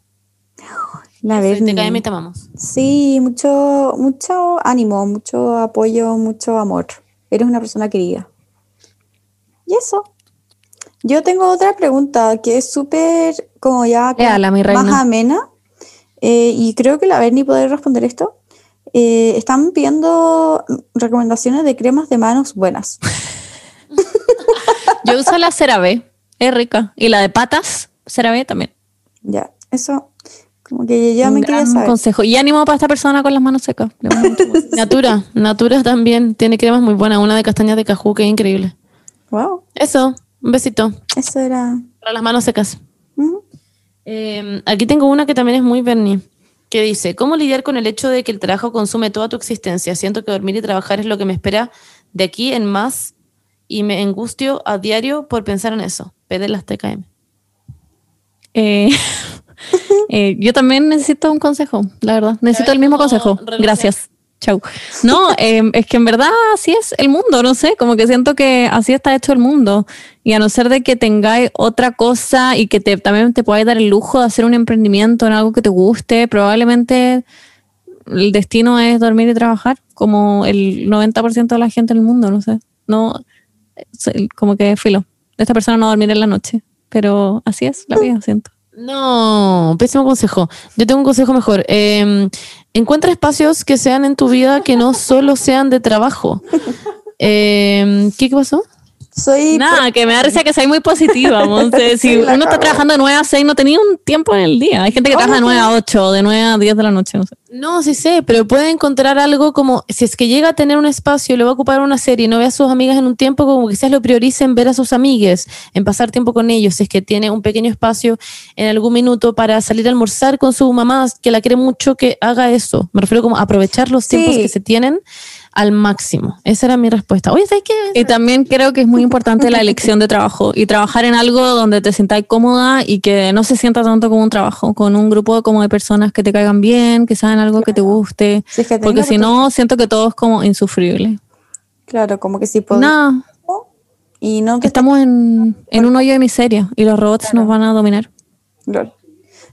La Bernie.
Te te amamos.
Sí, mucho, mucho ánimo, mucho apoyo, mucho amor. Eres una persona querida. Y eso. Yo tengo otra pregunta que es súper como ya más amena. Eh, y creo que la Bernie puede responder esto. Eh, están viendo recomendaciones de cremas de manos buenas.
Yo uso la CeraVe, es rica. Y la de patas, CeraVe también.
Ya, eso como que ya me quería saber.
consejo. Y ánimo para esta persona con las manos secas.
Natura, Natura también tiene cremas muy buenas. Una de castañas de cajú que es increíble.
Wow.
Eso, un besito.
Eso era.
Para las manos secas. Em, aquí tengo una que también es muy Bernie, que dice, ¿cómo lidiar con el hecho de que el trabajo consume toda tu existencia? Siento que dormir y trabajar es lo que me espera de aquí en más y me angustio a diario por pensar en eso. Pede las TKM.
Eh, Eh, yo también necesito un consejo, la verdad. Necesito el mismo consejo. Gracias. Chau. No, em, es que en verdad así es el mundo, no sé, como que siento que así está hecho el mundo. Y a no ser de que tengáis otra cosa y que te, también te podáis dar el lujo de hacer un emprendimiento en algo que te guste, probablemente el destino es dormir y trabajar, como el 90% de la gente en el mundo, no sé. No, como que filo. Esta persona no dormir en la noche, pero así es la vida, siento.
No, pésimo consejo. Yo tengo un consejo mejor. Em, encuentra espacios que sean en tu vida que no solo sean de trabajo. Eh, ¿qué, ¿Qué pasó?
Soy
Nada, que me da risa que seas muy positiva. si uno está trabajando de 9 a 6, no tenía un tiempo en el día. Hay gente que trabaja de 9 a 8, de 9 a 10 de la noche, no sé.
No, sí sé, pero puede encontrar algo como, si es que llega a tener un espacio y le va a ocupar una serie y no ve a sus amigas en un tiempo, como quizás lo priorice en ver a sus amigues, en pasar tiempo con ellos, si es que tiene un pequeño espacio en algún minuto para salir a almorzar con su mamá, que la quiere mucho, que haga eso. Me refiero como a aprovechar los tiempos que se tienen al máximo. Esa era mi respuesta. Oye, ¿sabes qué?
Y también creo que es muy importante la elección de trabajo y trabajar en algo donde te sientas cómoda y que no se sienta tanto como un trabajo, con un grupo como de personas que te caigan bien, que saben algo que te guste. porque si no, siento que todo es como insufrible.
Claro, como que si puedo.
No.
Y no
Estamos en, en, un hoyo de miseria y los robots nos van a dominar.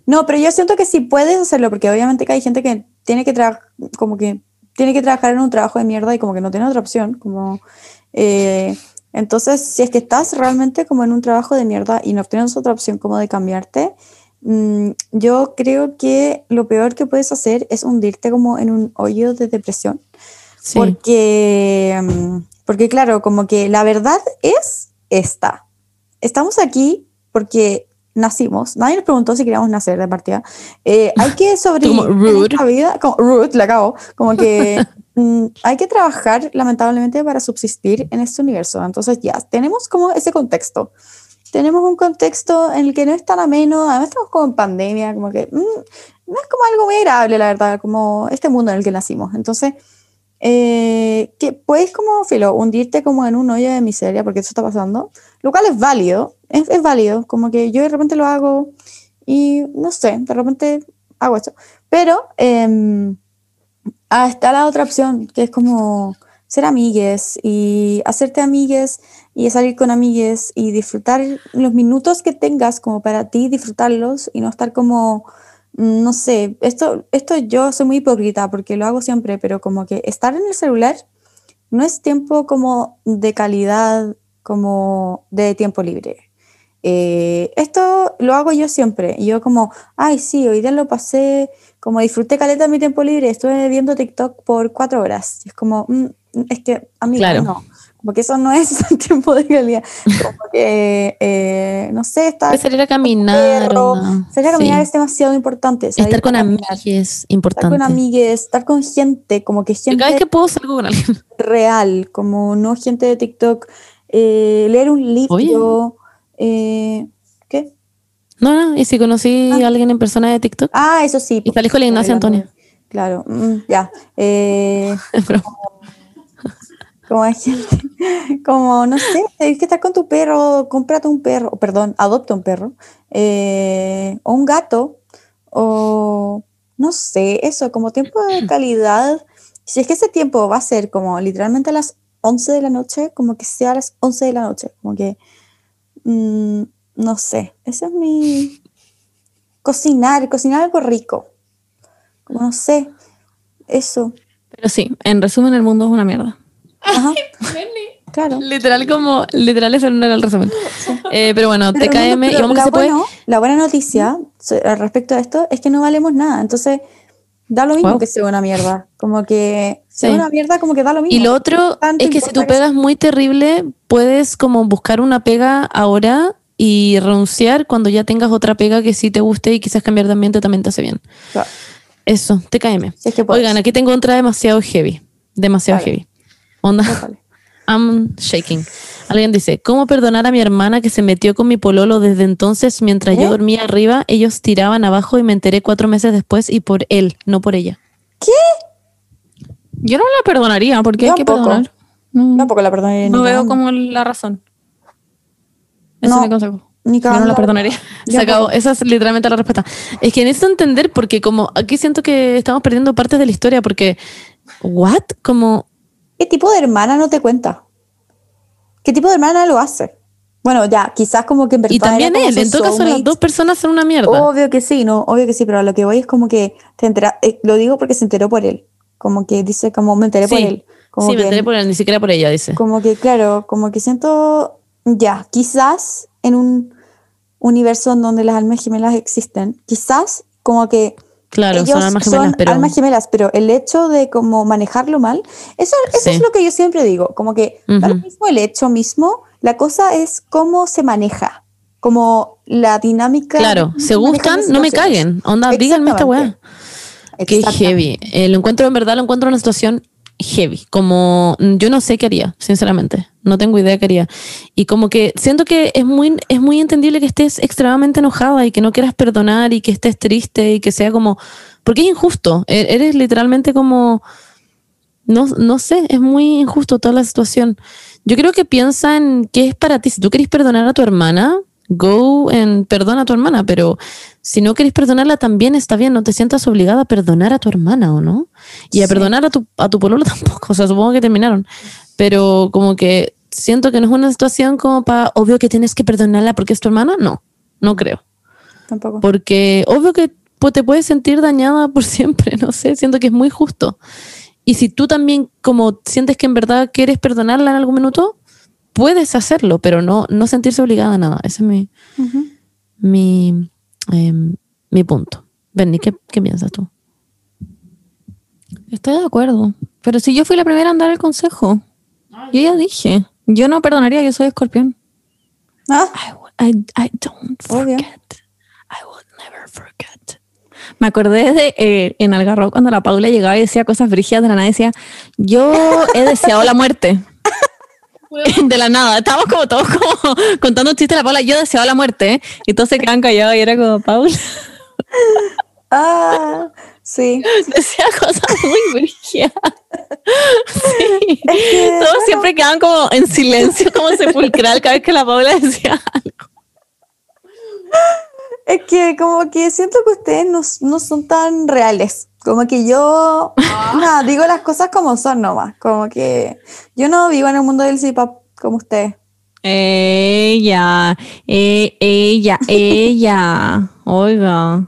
No, pero yo siento que sí puedes hacerlo, porque obviamente que hay gente que tiene que trabajar, como que tiene que trabajar en un trabajo de mierda y como que no tiene otra opción, como... Eh, entonces, si es que estás realmente como en un trabajo de mierda y no tienes otra opción como de cambiarte, mm, yo creo que lo peor que puedes hacer es hundirte como en un hoyo de depresión. Porque, mm, porque claro, como que la verdad es esta. Estamos aquí porque nacimos, nadie nos preguntó si queríamos nacer de partida. Eh, hay que sobrevivir en esta vida, como Ruth, la acabo, como que mm, hay que trabajar lamentablemente para subsistir en este universo. Entonces ya tenemos como ese contexto. Tenemos un contexto en el que no es tan ameno, además estamos como en pandemia, como que mm, no es como algo muy agradable, la verdad, como este mundo en el que nacimos. Entonces, eh, que puedes como, filo, hundirte como en un hoyo de miseria, porque eso está pasando, lo cual es válido, es, es, válido, como que yo de repente lo hago y no sé, de repente hago eso. Pero ah, está la otra opción, que es como ser amigues y hacerte amigues y salir con amigues y disfrutar los minutos que tengas como para ti, disfrutarlos y no estar como, no sé, esto, esto yo soy muy hipócrita porque lo hago siempre, pero como que estar en el celular no es tiempo como de calidad, como de tiempo libre. Eh, esto lo hago yo siempre. Yo como, ay, sí, hoy día lo pasé, como disfruté caleta mi tiempo libre, estuve viendo TikTok por cuatro horas. es como, mm, es que, a mí no, porque eso no es tiempo de calidad. Como que, eh, no sé, estar...
salir a caminar.
Salir a caminar es demasiado importante.
Estar con amigos es importante.
Estar con amigues, estar con gente, como que gente...
cada vez que puedo salgo con alguien.
Real, como no gente de TikTok. Eh, leer un libro... Eh, ¿Qué?
No, no, y si conocí ah. a alguien en persona de TikTok.
Ah, eso sí.
Y salí con la Ignacia Antonia.
Claro, mm, ya. Eh, como, hay gente, como, no sé, hay que estar con tu perro, cómprate un perro, perdón, adopta un perro, eh, o un gato, o no sé, eso, como tiempo de calidad. Si es que ese tiempo va a ser como literalmente a las 11 de la noche, como que sea a las 11 de la noche, como que Mm, no sé, ese es mi... Cocinar, cocinar algo rico. no sé, eso.
Pero sí, en resumen, el mundo es una mierda.
Ajá. Claro.
Literal como, literal eso no era el resumen. Eh, pero bueno, TKM, y
la, bueno, la buena noticia respecto a esto es que no valemos nada. Entonces, da lo mismo que sea una mierda. Como que sea una mierda, como que da lo mismo.
Y lo otro es que si tu pega es muy terrible, puedes como buscar una pega ahora y renunciar cuando ya tengas otra pega que sí te guste y quizás cambiar de ambiente también te hace bien. Eso, TKM. Oigan, aquí tengo otra demasiado heavy. Demasiado heavy. Onda. I'm shaking. Alguien dice, ¿cómo perdonar a mi hermana que se metió con mi pololo desde entonces mientras yo ¿Eh? dormía arriba? Ellos tiraban abajo y me enteré cuatro meses después y por él, no por ella.
¿Qué?
Yo no la perdonaría, porque hay que perdonar.
No, tampoco la perdonaría.
No veo como la razón. Ese no, es mi consejo. Ni Yo no la perdonaría.
Se acabó. Esa es literalmente la respuesta. Es que necesito entender, porque como aquí siento que estamos perdiendo partes de la historia, porque, ¿what? Como
¿Qué tipo de hermana no te cuenta? ¿Qué tipo de hermana lo hace? Bueno, ya, quizás como que en verdad.
Y también él, en todo caso, las dos personas son una mierda.
Obvio que sí, no, obvio que sí, pero lo que voy es como que te entera, eh, lo digo porque se enteró por él. Como que dice, como me enteré por él. Como
sí, me enteré por él, ni siquiera por ella, dice.
Como que, claro, como que siento, ya, quizás en un universo en donde las almas gemelas existen, quizás como que
Claro, son almas gemelas, pero...
almas gemelas, pero el hecho de como manejarlo mal, eso, eso es lo que yo siempre digo, como que mismo el hecho mismo, la cosa es cómo se maneja, como la dinámica.
Claro, se gustan, no me caguen, onda, díganme esta weá. Qué heavy. Eh, lo encuentro, en verdad, lo encuentro en una situación heavy. Como yo no sé qué haría, sinceramente. No tengo idea qué haría. Y como que siento que es muy, es muy entendible que estés extremadamente enojada y que no quieras perdonar y que estés triste y que sea como. Porque es injusto. E-, eres literalmente como. No, no sé, es muy injusto toda la situación. Yo creo que piensa en qué es para ti. Si tú querés perdonar a tu hermana, go and perdona a tu hermana, pero si no querés perdonarla también está bien, no te sientas obligada a perdonar a tu hermana o no. Y a perdonar a tu, a tu pololo tampoco, o sea, supongo que terminaron, pero como que siento que no es una situación como para, obvio que tienes que perdonarla porque es tu hermana, no, no creo.
Tampoco.
Porque obvio que te puedes sentir dañada por siempre, no sé, siento que es muy justo. Y si tú también como sientes que en verdad quieres perdonarla en algún minuto, puedes hacerlo, pero no, no sentirse obligada a nada. Ese es mi, mi, em, mi punto. Benny, ¿qué, ¿qué, piensas tú?
Estoy de acuerdo. Pero si yo fui la primera a dar el consejo, yo ya dije, yo no perdonaría, yo soy escorpión.
¿Ah?
I, I, don't forget. I will never forget. Me acordé de eh, en Algarrobo cuando la Paula llegaba y decía cosas brígidas de la nada. Decía, yo he deseado la muerte. de la nada. Estábamos como todos como contando un chiste a la Paula. Yo deseaba la muerte, ¿eh? y todos se quedan callados y era como, Paula.
Ah, sí.
Decía cosas muy. Sí. Todos siempre quedan como en silencio, como sepulcral cada vez que la Paula decía algo.
Es que como que siento que ustedes no, no son tan reales. Como que yo, nada, digo las cosas como son nomás. Como que yo no vivo en el mundo del C-pop como ustedes.
Ella, eh, ella, ella. Oiga.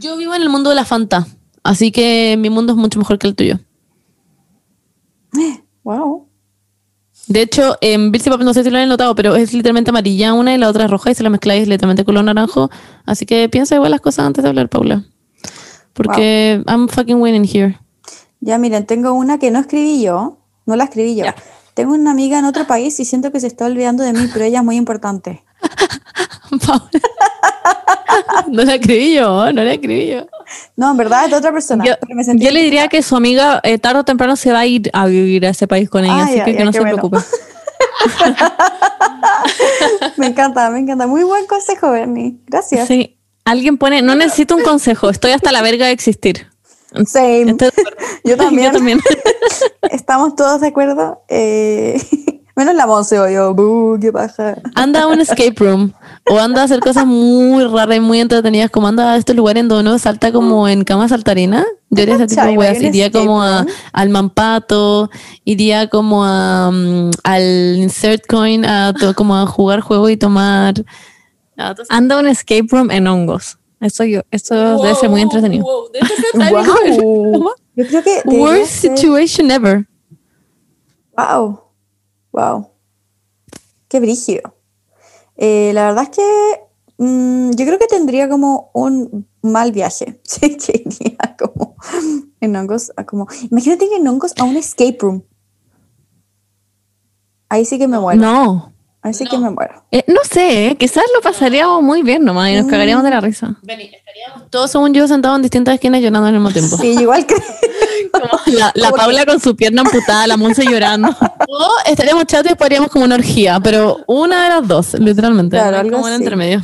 Yo vivo en el mundo de la Fanta, así que mi mundo es mucho mejor que el tuyo.
Wow.
De hecho, en Bill Pop, no sé si lo han notado, pero es literalmente amarilla una y la otra es roja y se la mezcláis literalmente color naranjo. Así que piensa igual las cosas antes de hablar, Paula. Porque I'm fucking winning here.
Ya miren, tengo una que no escribí yo, no la escribí yo. Tengo una amiga en otro país y siento que se está olvidando de mí, pero ella es muy importante.
Paula. no la escribí yo, no la escribí yo.
No, en verdad es de otra persona.
Yo,
pero me sentí
yo le diría que su amiga eh, tarde o temprano se va a ir a vivir a ese país con ella,
Ah,
así
ya,
que,
ya,
que no se
bueno.
preocupe.
me encanta, me encanta. Muy buen consejo, Bernie. Gracias.
Sí. Alguien pone, no necesito un consejo, estoy hasta la verga de existir.
Same.
Estoy.
Yo también.
Yo también.
Estamos todos de acuerdo. Eh, menos la o yo. Buh, qué paja.
Anda a un escape room o anda a hacer cosas muy raras y muy entretenidas, como anda a estos lugares en donde uno salta como en cama saltarina. Yo ese tipo de weas, iría como a, al Mampato, iría como a, mm, al Insert Coin, a, como a jugar juego y tomar.
Anda un escape room en hongos. Eso yo, eso debe ser muy entretenido.
Wow.
Wow. Yo creo que.
Worst
ser-
situation ever.
Wow. Wow. Qué brígido. Eh, la verdad es que mm, yo creo que tendría como un mal viaje. Sí, que iría como en hongos. a como, imagínate que en hongos a un escape room. Ahí sí que me muero.
No.
Ahí sí que me muero.
Eh, no sé, eh, quizás lo pasaríamos muy bien nomás y nos cagaríamos de la risa.
Todos, según yo, sentados en distintas esquinas llorando al mismo tiempo.
Sí, igual que.
La, la
Como que-
Paula con su pierna amputada, la Monse llorando.
O estaríamos chatos y podríamos como una orgía, pero una de las dos, literalmente.
Claro, algo
como en
así.
entremedio.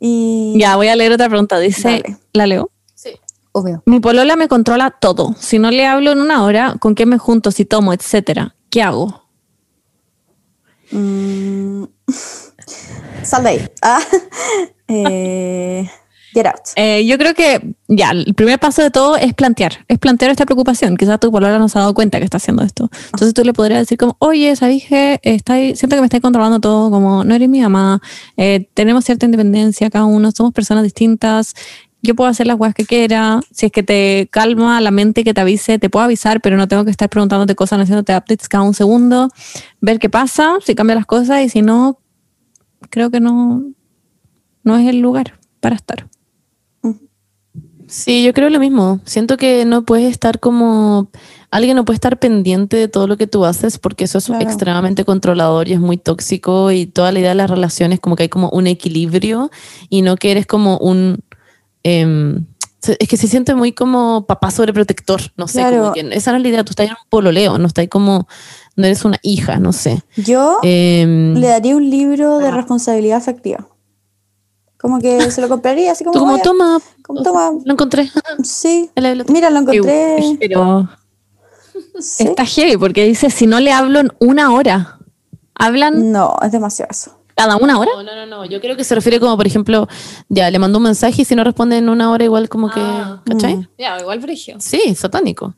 Y.
Ya, voy a leer otra pregunta. Dice,
Dale.
¿la leo?
Sí.
Obvio.
Mi polola me controla todo. Si no le hablo en una hora, con qué me junto, si tomo, etcétera. ¿Qué hago?
Mm. Ah, eh, get out.
Eh, yo creo que ya, el primer paso de todo es plantear, es plantear esta preocupación. Quizás tu polola no se ha dado cuenta que está haciendo esto. Entonces tú le podrías decir como, oye, ¿sabes que siento que me estáis controlando todo, como no eres mi mamá, eh, tenemos cierta independencia cada uno, somos personas distintas, yo puedo hacer las cosas que quiera, si es que te calma la mente que te avise, te puedo avisar, pero no tengo que estar preguntándote cosas, haciéndote updates cada un segundo, ver qué pasa, si cambia las cosas y si no, creo que no, no es el lugar para estar.
Sí, yo creo lo mismo. Siento que no puedes estar como. Alguien no puede estar pendiente de todo lo que tú haces porque eso es
Claro.
extremadamente controlador y es muy tóxico y toda la idea de las relaciones como que hay como un equilibrio y no que eres como un. Em, es que se siente muy como papá sobreprotector, no sé,
Claro.
como que esa no es la idea, tú estás en un pololeo, no estás como, no eres una hija, no sé.
Yo
Em,
le daría un libro de responsabilidad afectiva. Como que se lo compraría, así como.
tú como,
"Oye,
toma,
como, toma.
lo encontré.
Sí.
en la biblioteca".
Mira, lo encontré.
Pero
Sí.
está heavy porque dice, si no le hablo en una hora, hablan
No, es demasiado eso.
Cada una hora.
No, no, no, no. Yo creo que se refiere como, por ejemplo, ya le mando un mensaje y si no responde en una hora, igual como que. ¿Cachai?
Mm.
Ya, igual frigio.
Sí, satánico.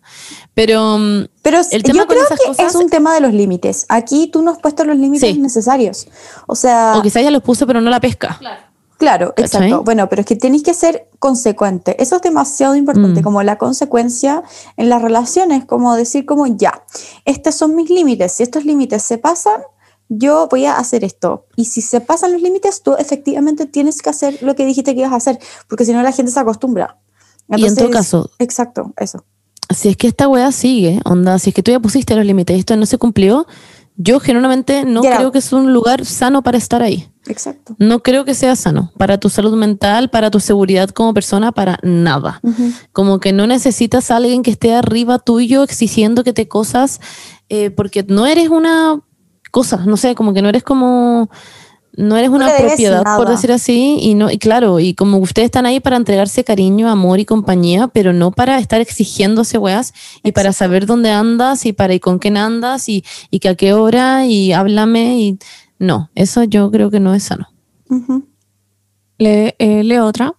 Pero. mm,
Pero
El tema
yo
con
creo
esas
que
cosas-
es un tema de los límites. Aquí tú no has puesto los límites
Sí.
necesarios. O sea,
O quizás ya los puso, pero no la pesca.
claro,
¿Cachai?
exacto. Bueno, pero es que tenéis que ser consecuente. Eso es demasiado importante,
Mm.
como la consecuencia en las relaciones, como decir como ya, estos son mis límites. Si estos límites se pasan, yo voy a hacer esto. Y si se pasan los límites, tú efectivamente tienes que hacer lo que dijiste que ibas a hacer, porque si no la gente se acostumbra.
Y en todo
Entonces,
caso-
Exacto, eso.
Si es que esta wea sigue, onda, si es que tú ya pusiste los límites y esto no se cumplió, yo genuinamente no creo que es un lugar sano para estar ahí.
Exacto.
No creo que sea sano para tu salud mental, para tu seguridad como persona, para nada. Como que no necesitas a alguien que esté arriba tuyo exigiendo que te cosas, eh, porque no eres una cosa, no sé, como que no eres como, no eres una propiedad, por decir así, y no, y claro, y como ustedes están ahí para entregarse cariño, amor y compañía, pero no para estar exigiéndose weas, y para saber dónde andas, y para y con quién andas, y, y que a qué hora, y háblame, y no, eso yo creo que no es sano.
Ujú.
Le, eh, lee otra.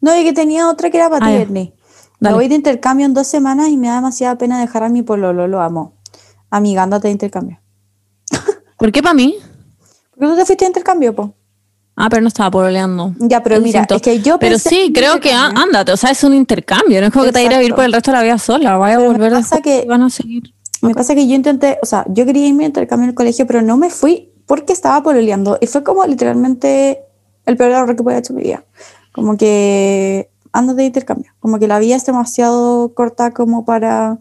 No, y que tenía otra que era para
Ah,
ti. Me voy de intercambio en dos semanas y me da demasiada pena dejar a mi pololo, lo amo. Amiga, ándate de intercambio.
¿Por qué para mí?
¿Por qué tú te fuiste de intercambio, po?
Ah, pero no estaba pololeando.
Ya, pero mira,
siento.
es que yo
Pero
pensé
sí, creo que ándate, o sea, es un intercambio, no es como que te vayas a vivir por el resto de la vida sola, vaya a
Pero me
volver después
que-
y van a seguir.
Me pasa que yo intenté, o sea, yo quería irme de intercambio en el colegio, pero no me fui porque estaba pololeando. Y fue como literalmente el peor error que haber hecho en mi vida. Como que ándate de intercambio. Como que la vida es demasiado corta como para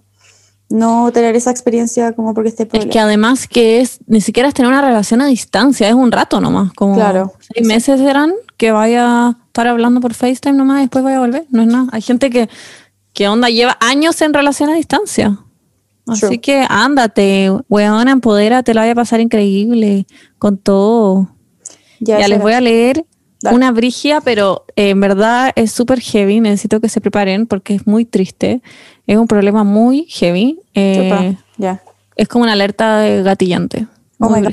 no tener esa experiencia como porque esté
Es
pololeando.
que además que es, ni siquiera es tener una relación a distancia, es un rato nomás, como
Claro,
seis meses eran que vaya a estar hablando por FaceTime nomás y después vaya a volver, no es nada. Hay gente que, que onda lleva años en relación a distancia. Así
True.
que ándate, weona, empodérate, la vaya a pasar increíble con todo. Ya,
eso
les voy a leer
Dale.
una brigia, pero eh, en verdad es súper heavy. Necesito que se preparen porque es muy triste. Es un problema muy heavy. Eh, es como una alerta de gatillante.
Oh
Muy.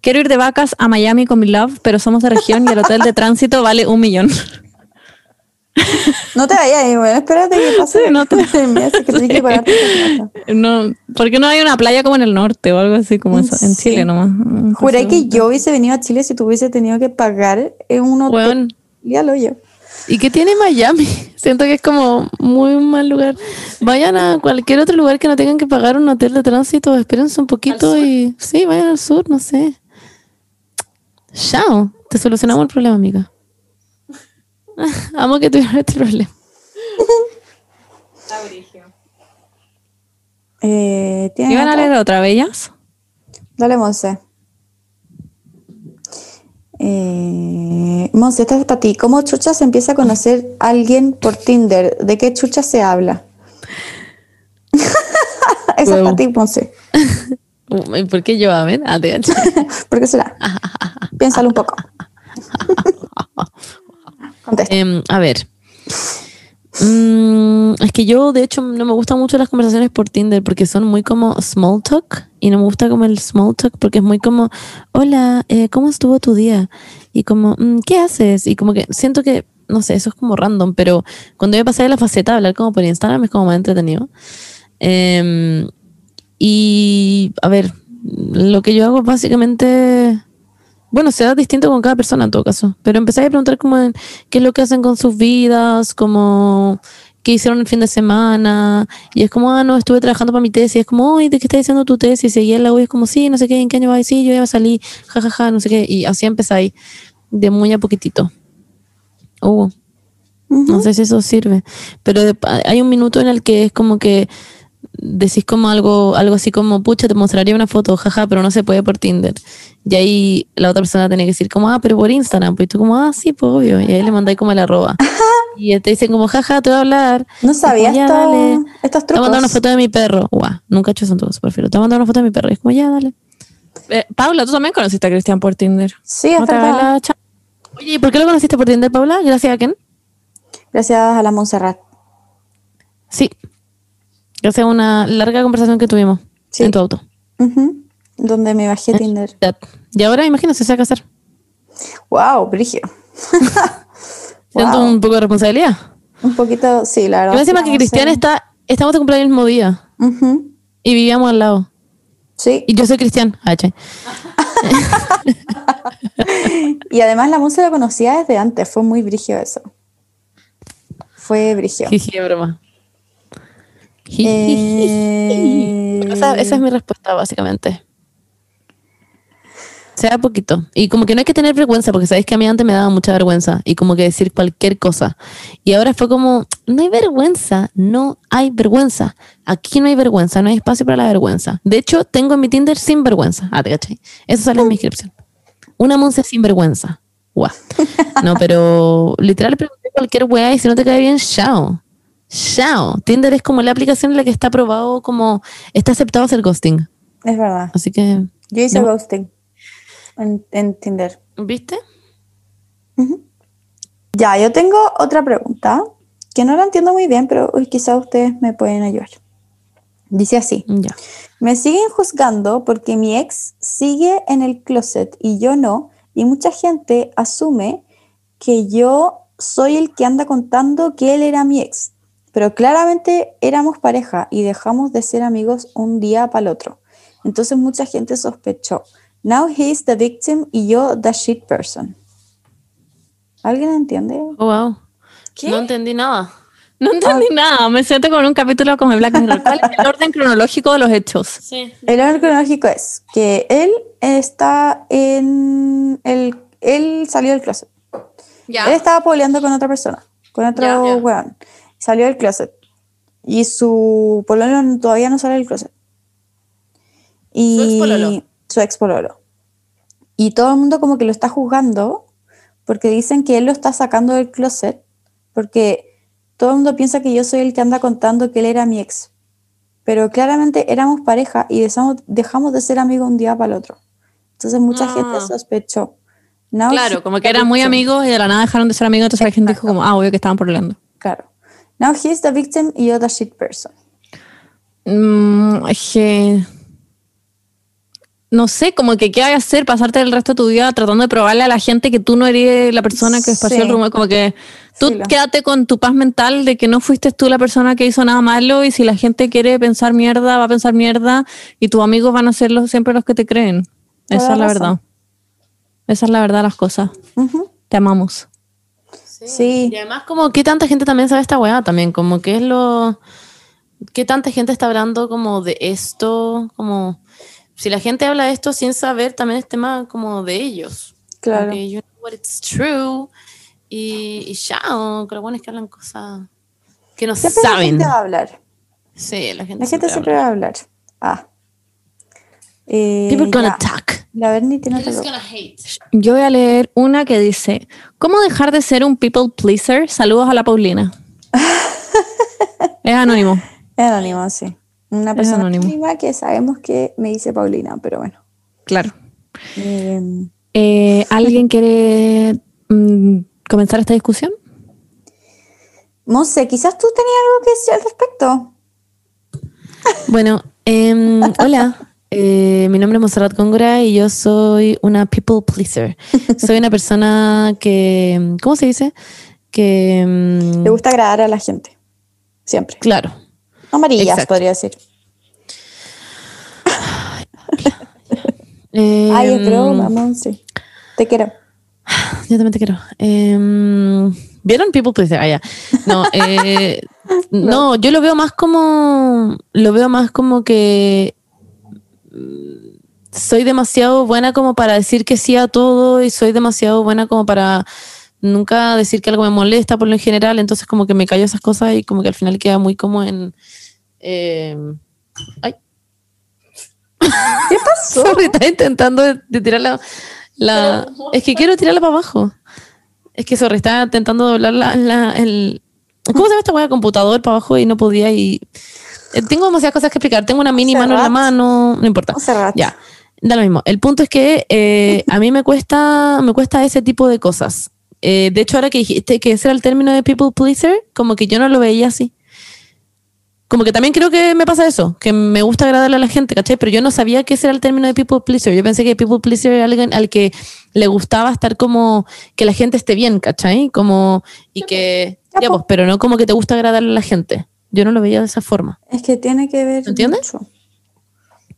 Quiero ir de vacas a Miami con mi love, pero somos de región y el hotel de tránsito vale un millón.
No te vayas ahí, bueno, espérate que pase
Sí, no te-
que.
No, ¿Por qué no hay una playa como en el norte o algo así como eso? En
Sí.
Chile nomás.
Juré que yo hubiese venido a Chile si tú hubiese tenido que pagar en un hotel.
Weón.
Ya lo yo.
¿Y qué tiene Miami? Siento que es como muy un mal lugar. Vayan a cualquier otro lugar que no tengan que pagar un hotel de tránsito, espérense un poquito y sí, vayan al sur, no sé. Chao, te solucionamos el problema, amiga. Amo que tuvieron este problema.
Eh, ¿tienen
¿Iban a leer otra, bellas?
Dale, Monse. Eh, Monse, esta es para ti. ¿Cómo chucha se empieza a conocer a alguien por Tinder? ¿De qué chucha se habla? Esa es para ti, Monse.
¿Y por qué yo, a ver? Ah.
¿Por qué será? Piénsalo un poco.
Em, a ver. Mm, es que yo, de hecho, no me gustan mucho las conversaciones por Tinder porque son muy como small talk y no me gusta como el small talk porque es muy como, hola, eh, ¿cómo estuvo tu día? Y como, "Mm, ¿qué haces? Y como que siento que, no sé, eso es como random, pero cuando yo pasé de la faceta de hablar como por Instagram es como más entretenido. Em, y, a ver, lo que yo hago básicamente bueno, se da distinto con cada persona en todo caso, pero empecé a preguntar como en qué es lo que hacen con sus vidas, como qué hicieron el fin de semana, y es como, ah, no, estuve trabajando para mi tesis, y es como, oye, ¿de qué estás diciendo tu tesis? Y en la U es como, sí, no sé qué, ¿en qué año vas? Y sí, yo ya salí, jajaja, no sé qué, y así empezáis, de muy a poquitito. Uh, no sé si eso sirve, pero hay un minuto en el que es como que decís como algo, algo así como, pucha, te mostraría una foto, jaja, pero no se puede por Tinder. Y ahí la otra persona tiene que decir como, ah, pero por Instagram. Pues y tú como, ah, sí, pues obvio. Y ahí le mandáis como el arroba. y te dicen como, jaja, te voy a hablar.
No sabía esto-
"Ya, dale".
estos
Te voy a mandar una
trucos.
foto de mi perro. Guau, nunca he hecho eso en todo caso, prefiero. Te voy a mandar una foto de mi perro. Y es como, ya, dale.
Eh, Paula, tú también conociste a Cristian por Tinder.
Sí, verdad.
la
Oye, ¿y por qué lo conociste por Tinder, Paula? Gracias a quién?
Gracias a la Montserrat.
Sí. Gracias a una larga conversación que tuvimos
Sí.
en tu auto.
Donde me bajé Tinder.
Y ahora imagínate, se va a casar.
Wow, Brigio.
Siento
Wow.
un poco de responsabilidad.
Un poquito, sí, la verdad.
Y encima
sí,
que Cristian está, estamos de cumpleaños el mismo día y vivíamos al lado.
Sí,
Y yo soy Cristian. Ah, chay.
y además la Monse la conocía desde antes, fue muy brigio eso. Fue brigio.
Jiji, broma.
Eh,
Esa, esa es mi respuesta, básicamente. Sea poquito. Y como que no hay que tener vergüenza, porque sabéis que a mí antes me daba mucha vergüenza y como que decir cualquier cosa. Y ahora fue como, no hay vergüenza, no hay vergüenza. Aquí no hay vergüenza, no hay espacio para la vergüenza. De hecho, tengo en mi Tinder sin vergüenza. Ah, te cachai. Eso sale en mi inscripción. Una monse sin vergüenza. Guau. No, pero literal pregunté cualquier weá y si no te cae bien, chao. Chao. Tinder es como la aplicación en la que está aprobado como, está aceptado hacer ghosting.
Es verdad.
Así que,
Yo hice
No.
ghosting en, en Tinder.
¿viste?
Ya, yo tengo otra pregunta que no la entiendo muy bien, pero uy, quizá ustedes me pueden ayudar. Dice así.
Ya.
Me siguen juzgando porque mi ex sigue en el closet y yo no, y mucha gente asume que yo soy el que anda contando que él era mi ex, pero claramente éramos pareja y dejamos de ser amigos un día para el otro. Entonces mucha gente sospechó. Now he's the victim y yo the shit person. ¿Alguien entiende?
Oh, wow. No entendí nada.
No entendí nada, me siento con un capítulo como el Black Mirror. ¿Cuál es el orden cronológico de los hechos?
Sí.
El orden cronológico es que él está en el él salió del closet.
Ya.
Él estaba peleando con otra persona, con otro weón. Salió del closet. Y su pololo todavía no sale del closet. Y
Su.
Su expololo. Y todo el mundo como que lo está juzgando porque dicen que él lo está sacando del closet porque todo el mundo piensa que yo soy el que anda contando que él era mi ex. Pero claramente éramos pareja y dejamos, dejamos de ser amigos un día para el otro. Entonces mucha
Ah.
gente sospechó. Now
Claro, como
the
que eran muy amigos y de la nada dejaron de ser amigos, entonces la gente dijo como, ah, obvio que estaban peleando.
Claro. Now he's the victim y yo the shit person.
Mm. No sé, como que qué hay que hacer, pasarte el resto de tu vida tratando de probarle a la gente que tú no eres la persona que esparció
Sí.
el rumor, como que tú quédate con tu paz mental de que no fuiste tú la persona que hizo nada malo y si la gente quiere pensar mierda, va a pensar mierda y tus amigos van a ser los, siempre los que te creen.
Toda
Esa es la
razón.
verdad. Esa es la verdad de las cosas. Te amamos.
Sí.
Y además, como que tanta gente también sabe esta weá también, como que es lo. ¿Qué tanta gente está hablando como de esto? Como. Si la gente habla de esto sin saber, también es tema como de ellos.
Claro.
You know what it's true. Y, y ya, o que lo bueno es que hablan cosas que no
Siempre la
saben.
gente va a hablar.
Sí, la gente,
La gente siempre
habla.
va a hablar. Ah. Eh,
People gonna
ya.
talk.
La Bernie tiene otra
People
cosa.
gonna hate.
Yo voy a leer una que dice, ¿cómo dejar de ser un people pleaser? Saludos a la Paulina. es anónimo.
Es anónimo, sí. Una persona
anónimo.
anónima que sabemos que me dice Paulina, pero bueno.
Claro.
Eh,
Eh, ¿Alguien quiere mm, comenzar esta discusión?
Monse, quizás tú tenías algo que decir al respecto.
Bueno, em, hola. Eh, mi nombre es Monserrat Góngora y yo soy una people pleaser. Soy una persona que, ¿cómo se dice? Que, em,
Le gusta agradar a la gente. Siempre.
claro.
Amarillas,
Exacto.
podría decir.
Em,
Ay, es broma, Monse. Te quiero.
Yo también te quiero. Em, ¿Vieron People Pleaser? Ah, ya. No, eh, no, yo lo veo más como. Lo veo más como que. Soy demasiado buena como para decir que sí a todo y soy demasiado buena como para nunca decir que algo me molesta por lo en general. Entonces, como que me callo esas cosas y como que al final queda muy como en. em, ay,
¿Qué pasó?
Sorry, estaba intentando de, de tirar la, la- Es que quiero tirarla para abajo. Es que, sorry, estaba intentando doblar la, la- el... ¿Cómo se llama esta hueá? Computador para abajo y no podía y... eh, Tengo demasiadas cosas que explicar. Tengo una mini mano en la mano. No importa. Ya. Da lo mismo. El punto es que eh, a mí me cuesta, me cuesta ese tipo de cosas. Eh, de hecho, ahora que dijiste que ese era el término de people pleaser, como que yo no lo veía así. Como que también creo que me pasa eso, que me gusta agradarle a la gente, ¿cachai? Pero yo no sabía que ese era el término de people pleaser. Yo pensé que people pleaser era alguien al que le gustaba estar como que la gente esté bien, ¿cachai? Como, y que,
Ya,
pues, pero no como que te gusta agradarle a la gente. Yo no lo veía de esa forma.
Es que tiene que ver.
¿Entiendes?
mucho.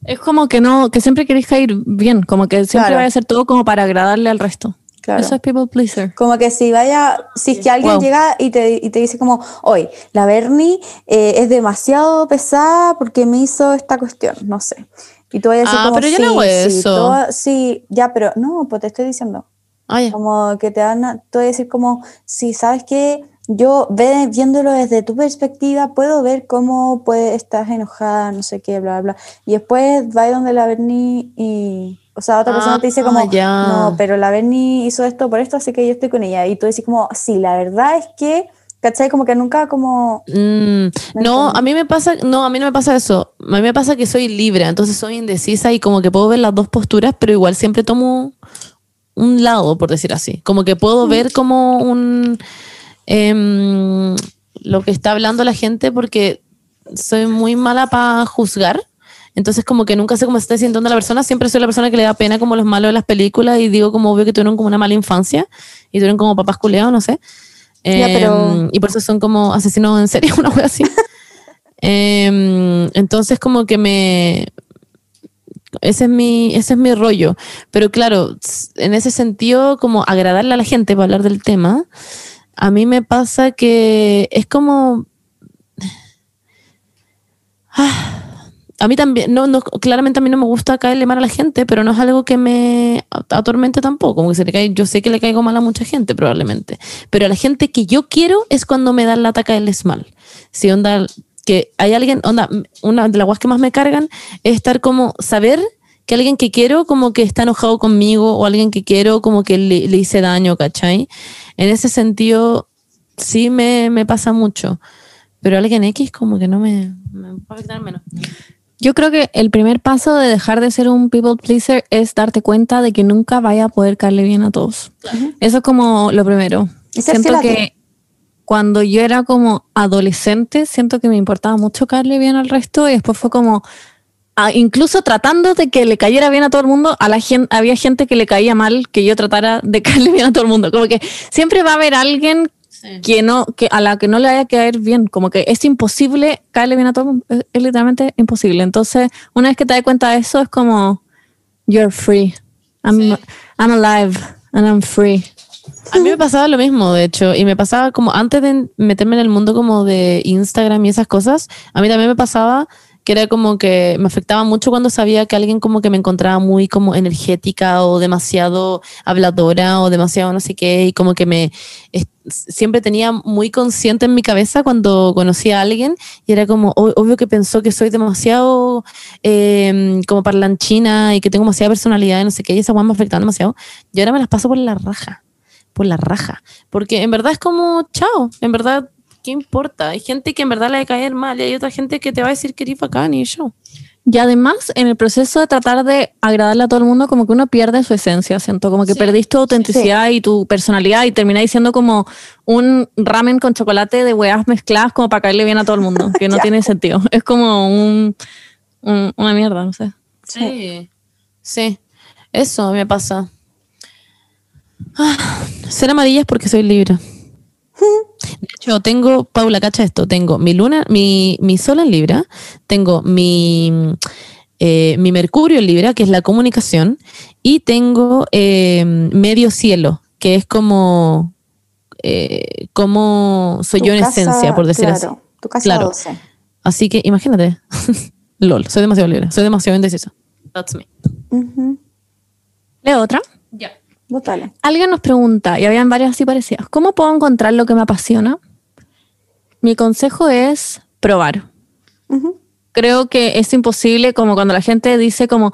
Es como que no, que siempre queréis caer bien, como que siempre
Claro.
vaya a hacer todo como para agradarle al resto.
Claro.
Eso es people pleaser.
Como que si vaya, si es que alguien
Wow.
llega y te, y te dice como, hoy la Bernie eh, es demasiado pesada porque me hizo esta cuestión, no sé. Y tú vas a decir
Ah,
como,
pero yo no
sí,
hago
sí,
eso.
todo- sí, ya, pero no, pues te estoy diciendo.
Ah, ya.
Como que te van a, te voy a decir como, si sabes que yo ve- viéndolo desde tu perspectiva, puedo ver cómo puede, estás enojada, no sé qué, bla, bla, bla. Y después va donde la Bernie y, o sea, otra persona te dice
Ah,
como,
ya.
no, pero la Bernie hizo esto por esto, así que yo estoy con ella. Y tú decís como, sí, la verdad es que, ¿cachai? Como que nunca como,
Mm,
No
a mí me pasa, no, a mí no me pasa eso. A mí me pasa que soy libre, entonces soy indecisa y como que puedo ver las dos posturas, pero igual siempre tomo un lado, por decir así. Como que puedo ver como un em, lo que está hablando la gente porque soy muy mala para juzgar Entonces como que nunca sé cómo se está sintiendo la persona, siempre soy la persona que le da pena como los malos de las películas y digo como obvio que tuvieron como una mala infancia y tuvieron como papás culeados, no sé. Em, y por eso son como asesinos en serie, una wea así. Em, entonces como que me... Ese es, mi, ese es mi rollo. Pero claro, en ese sentido, como agradarle a la gente para hablar del tema, a mí me pasa que es como... Ah, a mí también, no, no, claramente a mí no me gusta caerle mal a la gente, pero no es algo que me atormente tampoco. Como que se le cae, yo sé que le caigo mal a mucha gente, probablemente. Pero a la gente que yo quiero es cuando me da la ataca caerles mal. Si onda, que hay alguien, onda, una de las cosas que más me cargan es estar como, saber que alguien que quiero como que está enojado conmigo o alguien que quiero como que le, le hice daño, ¿cachai? En ese sentido, sí me, me pasa mucho. Pero alguien X como que no me, me va a afectar menos.
Yo creo que el primer paso de dejar de ser un people pleaser es darte cuenta de que nunca vaya a poder caerle bien a todos. Eso es como lo primero. Siento que cuando yo era como adolescente, siento que me importaba mucho caerle bien al resto y después fue como, ah, incluso tratando de que le cayera bien a todo el mundo, a la gente, había gente que le caía mal que yo tratara de caerle bien a todo el mundo. Como que siempre va a haber alguien que no, que a la que no le haya que caer bien, como que es imposible caerle bien a todo, es, es literalmente imposible. Entonces, una vez que te das cuenta de eso, es como, you're free. I'm, I'm alive and I'm free.
A mí me pasaba lo mismo, de hecho, y me pasaba como antes de meterme en el mundo como de Instagram y esas cosas, a mí también me pasaba que era como que me afectaba mucho cuando sabía que alguien como que me encontraba muy como energética o demasiado habladora o demasiado no sé qué y como que me siempre tenía muy consciente en mi cabeza cuando conocía a alguien y era como obvio que pensó que soy demasiado eh, como parlanchina y que tengo demasiada personalidad y no sé qué y esa me afectaba demasiado y ahora me las paso por la raja por la raja porque en verdad es como chao en verdad ¿qué importa? Hay gente que en verdad le va a caer mal y hay otra gente que te va a decir que eres bacán y yo.
Y además, en el proceso de tratar de agradarle a todo el mundo, como que uno pierde su esencia, siento, como que perdiste tu autenticidad y tu personalidad y termináis siendo como un ramen con chocolate de weas mezcladas como para caerle bien a todo el mundo, que no tiene sentido. Es como un, una mierda, no sé.
Sí, sí, eso me pasa. Ah, ser amarilla es porque soy libre. Hecho, tengo, Paula, cacha esto, tengo mi luna, mi, mi sol en Libra, tengo mi, eh, mi Mercurio en Libra, que es la comunicación, y tengo eh, medio cielo, que es como, eh, como soy yo en esencia, por decir así.
Tu casa claro.
Así que imagínate, lol, soy demasiado libre, soy demasiado indecisa. That's me.
¿Leo otra?
Ya.
Alguien nos pregunta, y habían varias así parecidas, ¿cómo puedo encontrar lo que me apasiona? Mi consejo es probar. Creo que es imposible, como cuando la gente dice como,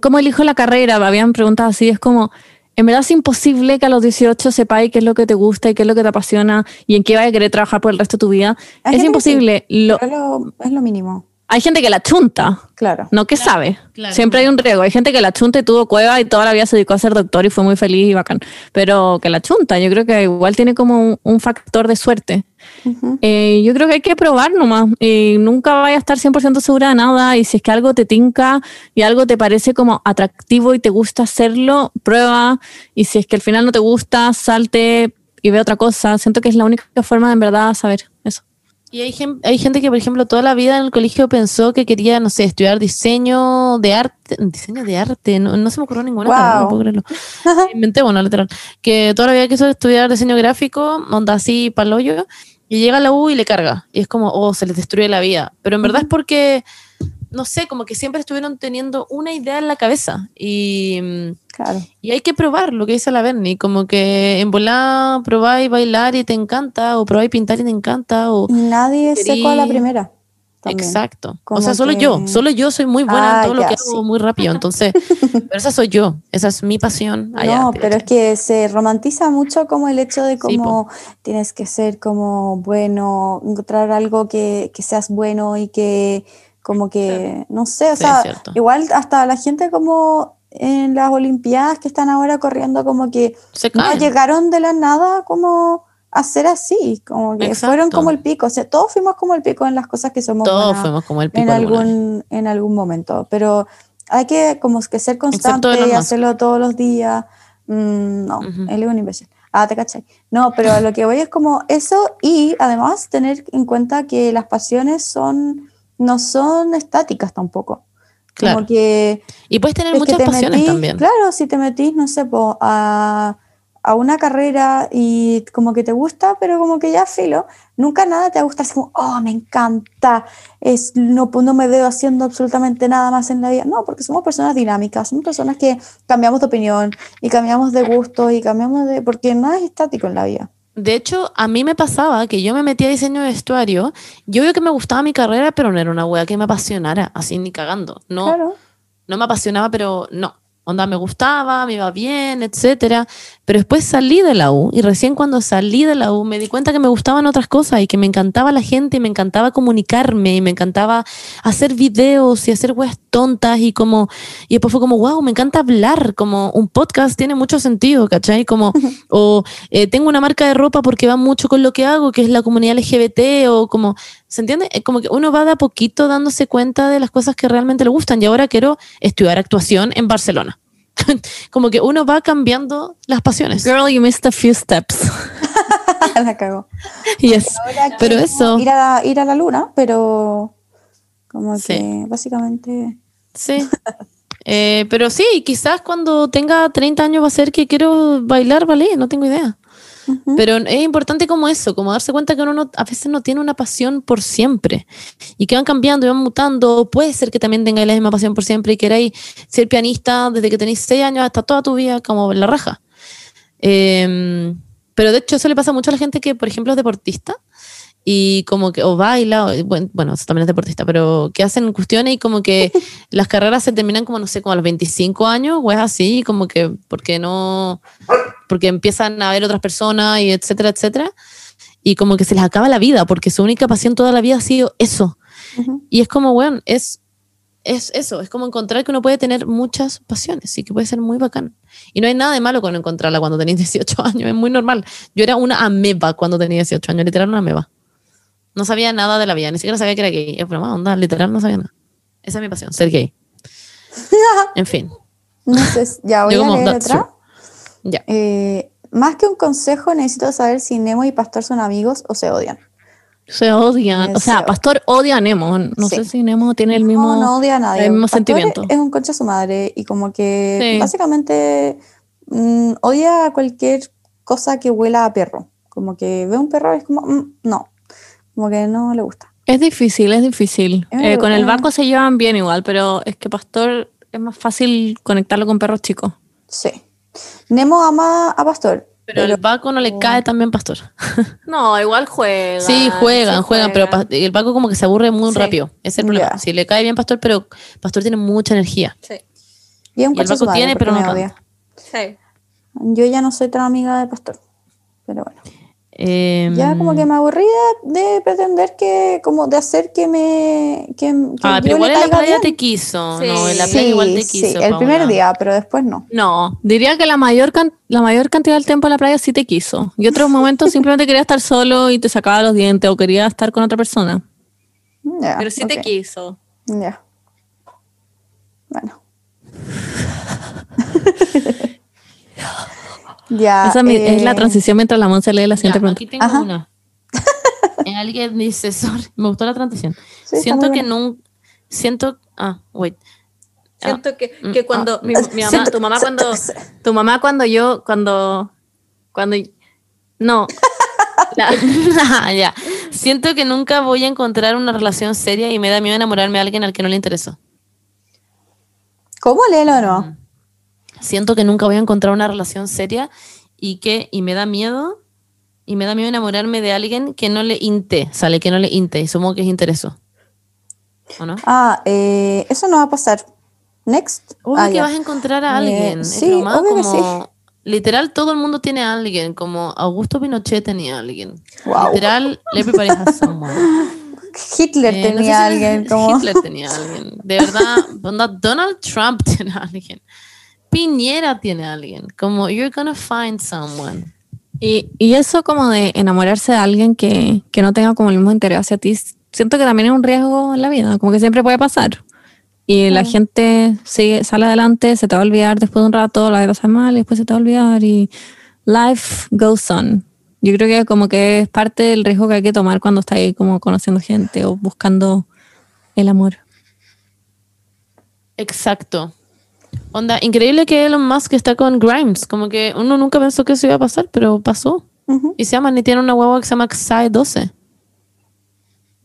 ¿cómo elijo la carrera? Habían preguntado así, es como, en verdad es imposible que a los 18 sepáis qué es lo que te gusta y qué es lo que te apasiona y en qué vas a querer trabajar por el resto de tu vida. es imposible.
lo, es lo mínimo.
Hay gente que la chunta.
Claro.
No que sabe. Siempre hay un riesgo. Hay gente que la chunta y tuvo cueva y toda la vida se dedicó a ser doctor y fue muy feliz y bacán. Pero que la chunta, yo creo que igual tiene como un, factor de suerte. Eh, yo creo que hay que probar nomás. Y nunca vaya a estar 100% segura de nada. Y si es que algo te tinca y algo te parece como atractivo y te gusta hacerlo, prueba. Y si es que al final no te gusta, salte y ve otra cosa. Siento que es la única forma de en verdad saber eso.
Y hay, hay gente que, por ejemplo, toda la vida en el colegio pensó que quería, no sé, estudiar diseño de arte, diseño de arte, no, se me ocurrió ninguna, no puedo creerlo. Inventé, bueno, literal, que toda la vida quiso estudiar diseño gráfico, onda así, paloyo, y llega a la U y le carga, y es como, oh, se les destruye la vida. Pero en verdad es porque no sé, como que siempre estuvieron teniendo una idea en la cabeza y,
claro.
y hay que probar lo que dice la Bernie, como que en volar probáis bailar y te encanta, o probáis pintar y te encanta, o...
Nadie es seco a la primera.
Exacto. o sea, solo yo, solo yo soy muy buena en ah, todo lo que hago muy rápido, entonces, pero esa soy yo, esa es mi pasión.
no, pero es que se romantiza mucho como el hecho de cómo tienes que ser como bueno, encontrar algo que, que seas bueno y que como que, no sé, o sea, igual hasta la gente como en las Olimpiadas que están ahora corriendo, como que no llegaron de la nada como a ser así, como que
Exacto.
fueron como el pico, o sea, todos fuimos como el pico en las cosas que somos
Todos
buenas
fuimos como el pico
en algún, en algún momento, pero hay que como que ser constante y hacerlo todos los días. Mm, no,
Ujú.
él es un imbécil. Ah, te cachai. No, pero a lo que voy es como eso y además tener en cuenta que las pasiones son no son estáticas tampoco.
Claro.
Como que
Y puedes tener muchas pasiones
metís-
también.
Claro, si te metís, no sé, po, a, a una carrera y como que te gusta, pero como que ya filo, nunca nada te gusta así como, oh, me encanta, es, no, pues, no me veo haciendo absolutamente nada más en la vida. No, porque somos personas dinámicas, somos personas que cambiamos de opinión y cambiamos de gusto y cambiamos de... porque nada es estático en la vida.
De hecho, a mí me pasaba que yo me metía a diseño de vestuario. Yo veo que me gustaba mi carrera, pero no era una wea que me apasionara, así ni cagando. No,
Claro.
no me apasionaba, pero no. Onda, me gustaba, me iba bien, etcétera. Pero después salí de la U y recién cuando salí de la U me di cuenta que me gustaban otras cosas y que me encantaba la gente y me encantaba comunicarme y me encantaba hacer videos y hacer weas tontas y como, y después fue como, wow, me encanta hablar, como un podcast tiene mucho sentido, ¿cachai? Como, o eh, tengo una marca de ropa porque va mucho con lo que hago, que es la comunidad LGBT o como, ¿se entiende? Como que uno va de a poquito dándose cuenta de las cosas que realmente le gustan y ahora quiero estudiar actuación en Barcelona. como que uno va cambiando las pasiones.
Girl, you missed a few steps.
la cago.
Yes.
Ahora
Pero eso,
Ir a, la, ir a la luna, pero como
Sí.
que básicamente...
sí. Eh, pero sí, quizás cuando tenga 30 años va a ser que quiero bailar ballet, no tengo idea. Pero es importante como eso, como darse cuenta que uno no- a veces no tiene una pasión por siempre y que van cambiando y van mutando. Puede ser que también tengáis la misma pasión por siempre y queráis ser pianista desde que tenéis 6 años hasta toda tu vida como la raja. Eh, pero de hecho eso le pasa mucho a la gente que, por ejemplo, es deportista y como que o baila, o- bueno, también es deportista, pero que hacen cuestiones y como que las carreras se terminan como, no sé, como a los 25 años o es así, como que porque no, porque empiezan a ver otras personas y etcétera, etcétera, y como que se les acaba la vida porque su única pasión toda la vida ha sido eso.
Ujú.
Y es como, bueno, es, es eso, es como encontrar que uno puede tener muchas pasiones y que puede ser muy bacán. Y no hay nada de malo con encontrarla cuando tenéis 18 años, es muy normal. Yo era una ameba cuando tenía 18 años, literal una ameba. No sabía nada de la vida, ni siquiera sabía que era gay. Es broma, onda, literal no sabía nada. Esa es mi pasión, ser gay. En fin,
ya voy a
como,
leer
that's
otra.
ya.
Eh, más que un consejo, necesito saber si Nemo y Pastor son amigos o se odian.
Se odian. O sea,
Se-
Pastor odia a Nemo. No
Sí.
sé si Nemo tiene el mismo.
no, no odia a nadie.
el mismo
Pastor
sentimiento.
Es un concha a su madre y como que
Sí.
básicamente mm, odia a cualquier cosa que huela a perro. Como que ve un perro y es como, mm, no, como que no le gusta.
Es difícil, es difícil. Eh, con el. Baco se llevan bien igual, pero es que Pastor es más fácil conectarlo con perros chicos.
Sí. Nemo ama a Pastor.
Pero el Baco no le cae también Pastor.
No, igual juegan.
Sí, juegan, juegan, pero el Baco como que se aburre muy
Sí.
rápido. Ese es el problema. Sí, le cae bien Pastor, pero Pastor tiene mucha energía.
Sí.
Y es un
Y el Baco tiene, pero no
odia.
Sí.
Yo ya no soy tan amiga de Pastor. Pero bueno.
Em,
Ya como que me aburrí de, de pretender que, como de hacer que me... Que, que
Ah, pero igual en la playa
bien.
te quiso.
Sí.
No, en la
Sí,
playa igual te
sí,
quiso.
el primer día, pero después no.
No, diría que la mayor, can- la mayor cantidad del tiempo en la playa sí te quiso. Y otros momentos simplemente quería estar solo y te sacaba los dientes o quería estar con otra persona.
Ya,
Pero sí te quiso.
Ya. Bueno. ya.
Esa es, la
eh,
transición mientras la Monse lee la
Ya,
siguiente pregunta.
aquí tengo
Ajá.
una. Alguien dice, sorry, me gustó la transición.
Sí,
siento que nunca, siento, ah, wait.
Siento que,
mm,
que cuando
ah.
mi, mi mamá, tu mamá cuando tu mamá cuando yo cuando cuando no
La- Ah, ya. Siento que nunca voy a encontrar una relación seria y me da miedo enamorarme de alguien al que no le interesó.
¿Cómo léelo o no?
Siento que nunca voy a encontrar una relación seria y que y me da miedo y me da miedo enamorarme de alguien que no le inte, sale que no le inte y supongo que es intereso. ¿O no?
Ah, eh, eso no va a pasar. Next.
Obvio
Ah,
que vas a encontrar a
Eh,
alguien. es
sí,
broma,
obvio que
como literal todo el mundo tiene a alguien, como Augusto Pinochet tenía a alguien.
Wow.
Literal, has someone.
Hitler
Eh, no sé
tenía
si-
alguien como...
Hitler tenía a alguien. De verdad, Donald Trump tiene a alguien. Piñera tiene a alguien. Como, you're gonna find someone.
Y, y eso como de enamorarse de alguien que, que no tenga como el mismo interés hacia ti, siento que también es un riesgo en la vida, como que siempre puede pasar. Y la gente sigue, sale adelante, se te va a olvidar después de un rato, la de pasar mal y después se te va a olvidar y life goes on. Yo creo que como que es parte del riesgo que hay que tomar cuando estás ahí como conociendo gente o buscando el amor.
Exacto. Onda, increíble que Elon Musk está con Grimes. Como que uno nunca pensó que eso iba a pasar, pero pasó. Y se llama, ni tiene una huevo que se llama Xai 12.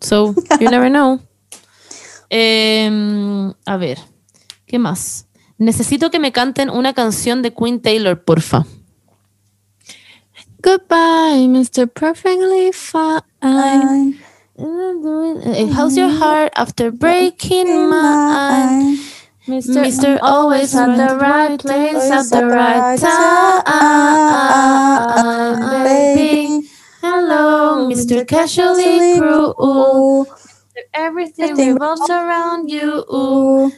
So, you never know. Em, a ver, ¿qué más? Necesito que me canten una canción de Queen Taylor, porfa.
Goodbye, Mr. Perfectly Fine.
Ay,
Eh, How's your heart after breaking mine? Mr. Always at the right place at the right time, baby. Hello, Mr. Casually Cruel. Everything revolves around you.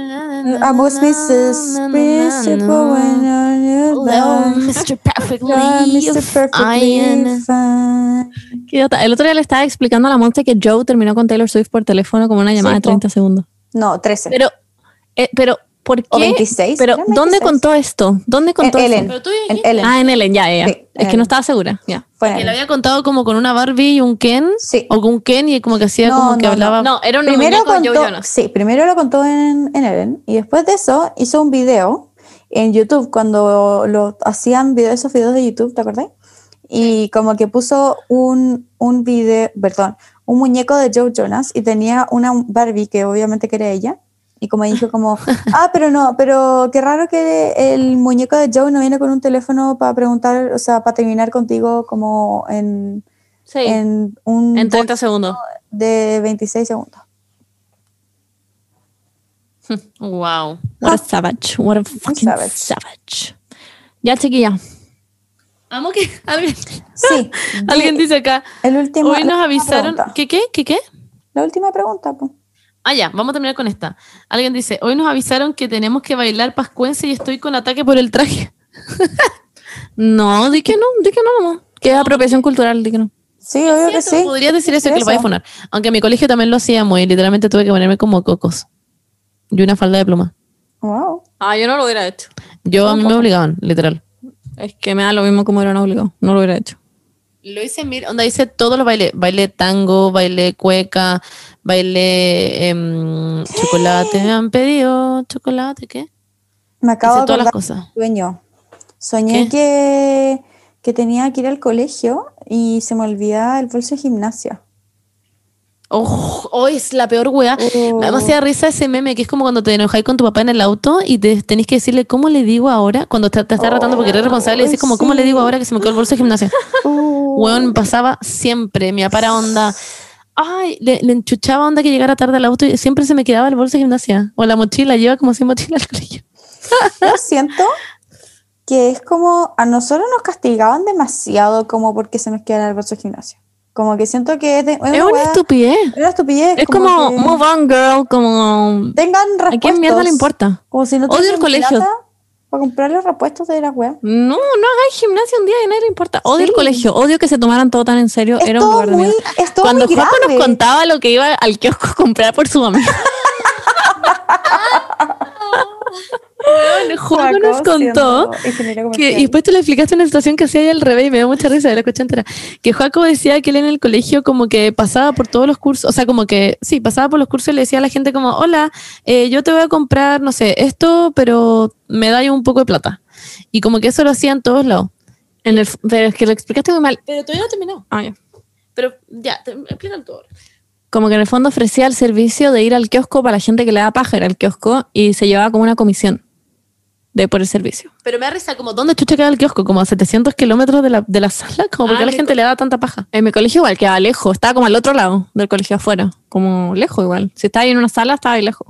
I was Mrs. Principal when I knew
Hello. Mr. Perfectly
Mr. Perfectly
Fine.
El otro día le estaba explicando a la Monte que Joe terminó con Taylor Swift por teléfono como una llamada de 30 segundos.
No, 13.
Pero, eh, pero, ¿por qué?
O 26,
Pero,
eran
¿dónde
26.
contó esto? ¿Dónde
en
contó
Ellen.
esto?
Pero tú
En Ellen.
Ah, en Ellen, ya, ya.
Sí,
es
en
que no estaba segura, ya.
Fue en
Que lo había contado como con una Barbie y un Ken.
Sí.
O con un Ken y como que hacía
No,
como que
no, no.
hablaba.
No, era un
Primero
muñeco de Joe
contó,
Jonas.
sí, primero lo contó en, en Ellen y después de eso hizo un video en YouTube cuando lo hacían video, esos videos de YouTube, ¿te acordás? Y como que puso un, un video, perdón, un muñeco de Joe Jonas y tenía una Barbie que obviamente que era ella. Y como dijo como, ah, pero no, pero qué raro que el muñeco de Joe no viene con un teléfono para preguntar, o sea, para terminar contigo como en,
Sí, en,
en un
30 segundos.
de 26 segundos.
Wow.
What a savage. What a fucking
savage.
savage. Ya, chiquilla.
Amo que alguien,
Sí.
alguien dice acá.
El último,
Hoy nos avisaron.
pregunta.
¿Qué qué? ¿Qué qué?
La última pregunta, po.
Ah, ya, vamos a terminar con esta. Alguien dice, hoy nos avisaron que tenemos que bailar pascuense y estoy con ataque por el traje.
No, di que no, di que no, mamá. Que es apropiación cultural, di que no.
Sí, obvio que sí.
Podrías decir eso que lo vaya a poner. Aunque en mi colegio también lo hacíamos y literalmente tuve que ponerme como cocos. Y una falda de pluma.
Wow.
Ah, yo no lo hubiera hecho.
Yo a mí me obligaban, literal.
Es que me da lo mismo como era no obligado. No lo hubiera hecho.
Lo hice, mira, onda hice todos los bailes. Bailé tango, bailé cueca, bailé em, chocolate. Me han pedido chocolate, ¿qué?
Me acabo
Hice
de
todas las cosas.
sueño. Soñé
¿Qué?
que, que tenía que ir al colegio y se me olvidaba el bolso de gimnasia.
Oh, oh, es la peor wea.
Oh.
Me demasiada risa ese meme que es como cuando te enojáis con tu papá en el auto y te tenés que decirle cómo le digo ahora cuando te, te está retando porque eres responsable y decís como cómo le digo ahora que se me quedó el bolso de gimnasia.
Uh,
Weón, me pasaba siempre. Mi papá onda. Ay, le, le enchuchaba onda que llegara tarde al auto y siempre se me quedaba el bolso de gimnasia. O la mochila, lleva como sin mochila al colegio.
Yo siento que es como a nosotros nos castigaban demasiado como porque se nos quedara el bolso de gimnasia. Como que siento que es, de- es
Es una estupidez.
es una estupidez.
Es como,
que
move on, girl, como...
tengan
¿A
repuestos.
quién mierda le importa?
Como si no
Odio el colegio.
plata Para comprar los repuestos de la web.
No, no hagáis gimnasia un día y nadie le importa. Odio
Sí.
el colegio, odio que se tomaran todo tan en serio.
Es
Era un lugar de
muy,
mierda.
es todo
Cuando
grave.
nos contaba lo que iba al kiosco a comprar por su Juaco nos contó
Que, y después tú le explicaste una situación que hacía ahí al revés y me dio mucha risa, la escuché entera. Que Joaco decía que él en el colegio como que pasaba por todos los cursos, o sea, como que, sí, pasaba por los cursos y le decía a la gente como, hola, eh, yo te voy a comprar, no sé, esto, pero me da un poco de plata. Y como que eso lo hacía en todos lados.
En el, pero es que lo explicaste muy mal.
Pero todavía no terminó.
Ah, ya.
Pero ya, te, explícalo todo.
Como que en el fondo ofrecía el servicio de ir al kiosco para la gente que le da paja ir al kiosco y se llevaba como una comisión de por el servicio.
Pero me da risa, como, ¿dónde chucha queda el kiosco? Como a 700 kilómetros de la, de la sala, como porque
Ah,
a la gente le da tanta paja.
En mi colegio igual quedaba lejos, estaba como al otro lado del colegio afuera, como lejos igual. Si estaba ahí en una sala, estaba ahí lejos.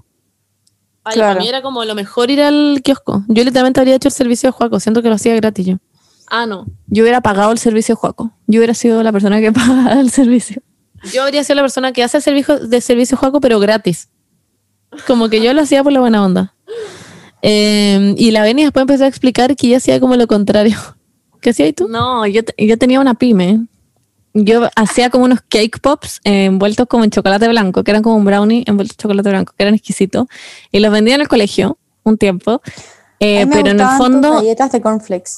Ay,
Claro.
para mí era como lo mejor ir al kiosco. Yo literalmente habría hecho el servicio de Joaco, siento que lo hacía gratis yo.
Ah, no. Yo hubiera pagado el servicio de Juaco. Yo hubiera sido la persona que pagaba el servicio.
Yo habría sido la persona que hace el servicio de servicio Juaco, pero gratis. Como que yo lo hacía por la buena onda. Eh, y la Beni después empezó a explicar que ella hacía como lo contrario. ¿Qué hacías tú?
No, yo, te- yo tenía una pyme. Yo hacía como unos cake pops eh, envueltos como en chocolate blanco, que eran como un brownie envuelto en chocolate blanco, que eran exquisitos. Y los vendía en el colegio un tiempo. Eh,
A mí me
pero en el fondo.
galletas de cornflakes.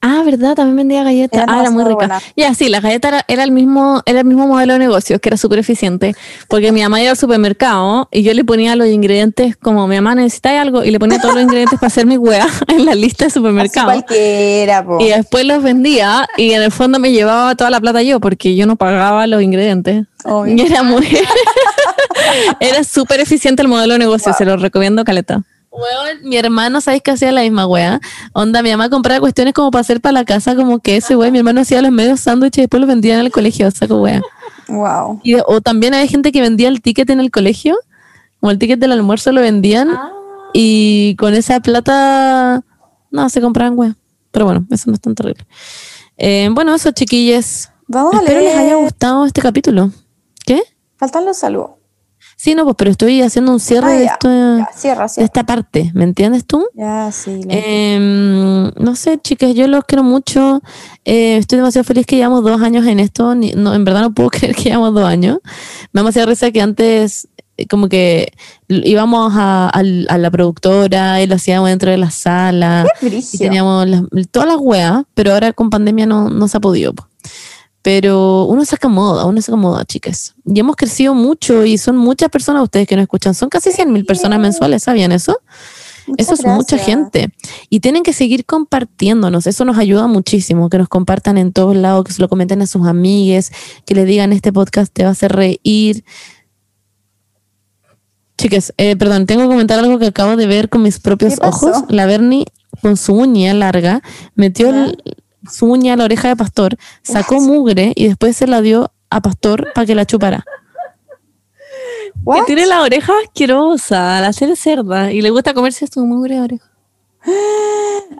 Ah, ¿verdad? También vendía galletas.
Eran
ah, era muy rica.
buenas.
Ya, sí, la galleta era, era el mismo, era el mismo modelo de negocios, que era súper eficiente. Porque mi mamá iba al supermercado y yo le ponía los ingredientes, como mi mamá necesita algo, y le ponía todos los ingredientes para hacer mi hueá en la lista de
Así
supermercado.
cualquiera, po.
Y después los vendía y en el fondo me llevaba toda la plata yo porque yo no pagaba los ingredientes.
Obvio.
Y era muy. era súper eficiente el modelo de negocio, se lo recomiendo, Caleta.
Weón, mi hermano, ¿sabes que hacía la misma wea? Onda, mi mamá compraba cuestiones como para hacer para la casa, como que ese wey, mi hermano hacía los medios sándwiches y después los vendía en el colegio, saco wea.
Wow.
Y, o también había gente que vendía el ticket en el colegio, como el ticket del almuerzo lo vendían y con esa plata, no, se compraban wea. Pero bueno, eso no es tan terrible. Eh, bueno, eso, chiquilles.
Vamos a
Espero les haya
leer.
gustado este capítulo. ¿Qué?
Faltan los saludos.
Sí, no, pues, pero estoy haciendo un cierre
Ah,
de,
ya,
esto,
ya, cierra,
de esta parte, ¿me entiendes tú?
Ya, sí.
Em, no sé, chicas, yo los quiero mucho. Eh, estoy demasiado feliz que llevamos dos años en esto. ni- no, en verdad no puedo creer que llevamos dos años. Me da demasiada risa que antes, eh, como que íbamos a, a la productora y lo hacíamos dentro de la sala.
Qué
Y teníamos las- todas las weas, pero ahora con pandemia no, no se ha podido. po. Pero uno se acomoda, uno se acomoda, chicas. Y hemos crecido mucho y son muchas personas ustedes que nos escuchan. Son casi 100 mil personas mensuales, ¿sabían eso?
Muchas
Eso es mucha gente. Y tienen que seguir compartiéndonos. Eso nos ayuda muchísimo. Que nos compartan en todos lados, que se lo comenten a sus amigues, que le digan este podcast te va a hacer reír. Chicas, eh, perdón, tengo que comentar algo que acabo de ver con mis propios ojos. La Bernie, con su uña larga, metió el- su uña a la oreja de Pastor, sacó mugre y después se la dio a Pastor para que la chupara.
What?
Que tiene la oreja asquerosa, la hacer cerda, y le gusta comerse su mugre de oreja.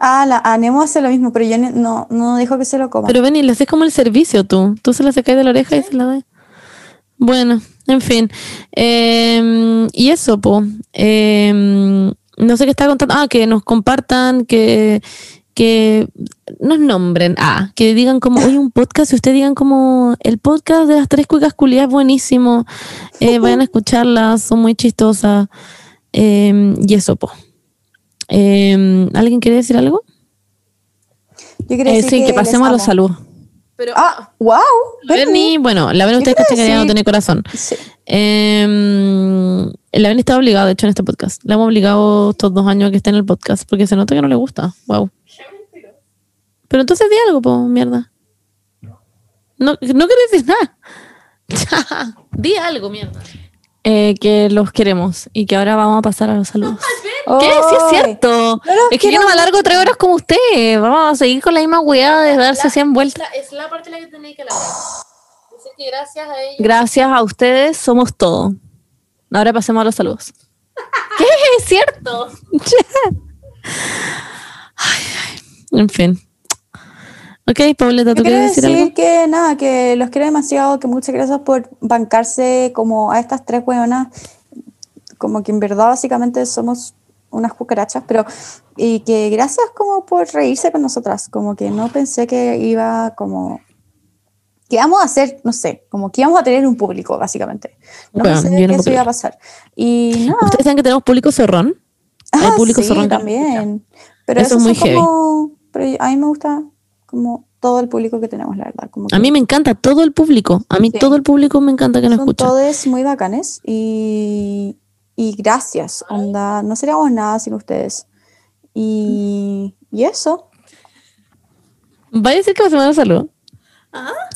Ah, la, a Nemo hace lo mismo, pero yo no, no dejo que se lo coma.
Pero Benny, le haces como el servicio tú. Tú se la sacas de la oreja y se la das. Bueno, en fin. Eh, y eso, po. Eh, no sé qué estaba contando. Ah, que nos compartan, que, que nos nombren. Ah, que digan como, oye, un podcast. Y ustedes digan como, el podcast de las tres cuicas culiadas es buenísimo. Eh, vayan a escucharlas, son muy chistosas. Eh, y eso, po. Eh, ¿Alguien quiere decir algo?
Yo quería
Eh,
decir
sí, que pasemos a los saludos.
Pero,
Ah, wow.
Bernie, bueno, la verdad
Yo
ustedes cachan que no tiene corazón.
Sí.
Eh, la Bernie está obligada, de hecho, en este podcast. La hemos obligado estos dos años a que esté en el podcast porque se nota que no le gusta. Wow. Pero entonces di algo, po, mierda. No, no querés decir nada. di algo, mierda.
Eh, que los queremos y que ahora vamos a pasar a los saludos. ¿Qué? Sí, es
Ay.
cierto.
No
es que yo no me alargo tres horas como usted. Vamos a seguir con la misma weá de darse 100 vueltas.
Es la parte la que tenéis que hablar. Dice que gracias a ella.
Gracias a ustedes somos todo. Ahora pasemos a los saludos. ¿Qué? Es cierto.
En fin. Ok, Pauleta, ¿tú quieres decir
decir
algo?
que nada, que los quiero demasiado, que muchas gracias por bancarse como a estas tres hueonas, como que en verdad básicamente somos unas cucarachas, pero y que gracias como por reírse con nosotras, como que no pensé que iba como que íbamos a hacer, no sé, como que íbamos a tener un público básicamente. No
Bueno,
pensé que
no
eso iba a pasar. Y nada,
¿Ustedes saben que tenemos público zorrón? Hay
Ah,
público
sí,
zorrón
también. Pero
Eso es muy
como, pero a mí me gusta como todo el público que tenemos, la verdad. Como
A mí me encanta todo el público. A mí
Sí.
todo el público me encanta que nos escucha.
todos muy bacanes y, y gracias, onda. No seríamos nada sin ustedes. Y, y eso.
¿Vaya a decir que pasemos a la salud?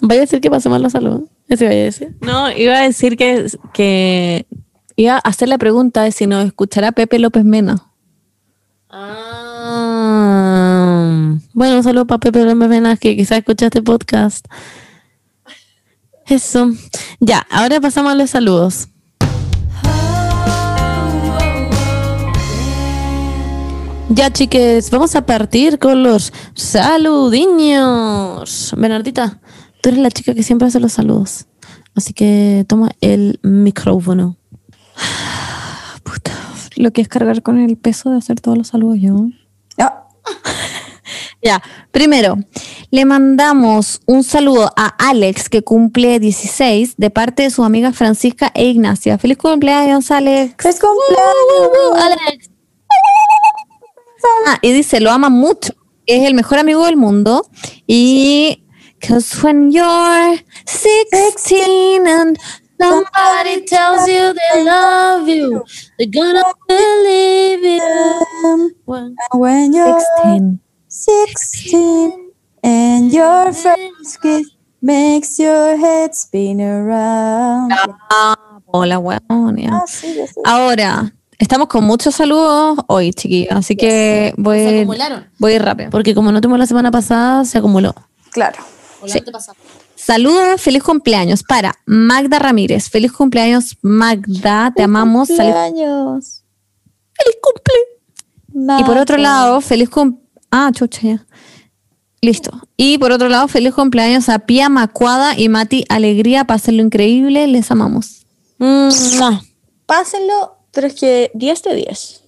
¿Vaya a decir que pasemos a la salud? Eso vaya a decir.
No, iba a decir que, que iba a hacer la pregunta de si nos escuchará Pepe López Mena.
Ah, bueno, un saludo para Pepe López que quizás escucha este podcast. Eso. Ya, ahora pasamos a los saludos. Ya, chiques, vamos a partir con los saludiños. Bernardita, tú eres la chica que siempre hace los saludos. Así que toma el micrófono.
Puta, lo que es cargar con el peso de hacer todos los saludos yo.
Ah,
Ya, primero, le mandamos un saludo a Alex, que cumple 16, de parte de sus amigas Francisca e Ignacia. ¡Feliz cumpleaños, Alex!
¡Feliz cumpleaños!
Alex.
Ah, y dice, lo ama mucho. Es el mejor amigo del mundo. Y, cause when you're 16 and
Somebody tells you they love you. They're gonna believe you. When-
When you're
16.
16 and your first kiss makes your head spin around.
Hola, weón.
Ah, sí.
Ahora, estamos con muchos saludos hoy, chiquillos. Así que
Se
voy,
acumularon.
voy a ir rápido.
Porque como no tuvimos la semana pasada, se acumuló.
Claro.
Antepasada.
Saludos, feliz cumpleaños para Magda Ramírez. Feliz cumpleaños, Magda. Te amamos. Feliz,
Cumpleaños.
feliz cumple. Y por otro lado, feliz cum... Ah, chucha, ya. Listo. Y por otro lado, feliz cumpleaños a Pia Macuada y Mati Alegría. Pásenlo increíble. Les amamos.
Mua.
Pásenlo, pero es que 10 de 10.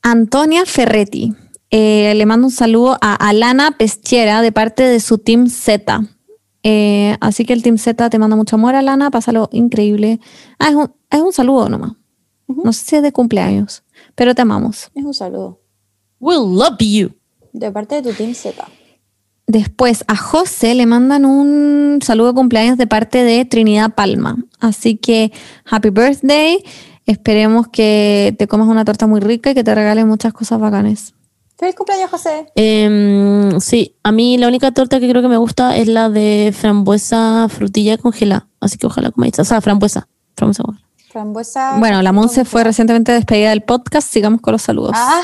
Antonia Ferretti. Eh, le mando un saludo a Alana Peschiera de parte de su Team Z. Eh, así que el Team Z te manda mucho amor, Alana. Pásalo increíble. Ah, es un, es un saludo nomás. No sé si es de cumpleaños, pero te amamos.
Es un saludo.
We love you.
De parte de tu Team Z.
Después a José le mandan un saludo de cumpleaños de parte de Trinidad Palma. Así que happy birthday. Esperemos que te comas una torta muy rica y que te regalen muchas cosas bacanes.
¡Feliz cumpleaños, José!
Em, sí, a mí la única torta que creo que me gusta es la de frambuesa frutilla congelada. Así que ojalá comáis. O sea, frambuesa. Frambuesa.
Frambuesa.
Bueno, la Monse fue recientemente despedida del podcast. Sigamos con los saludos.
Ah.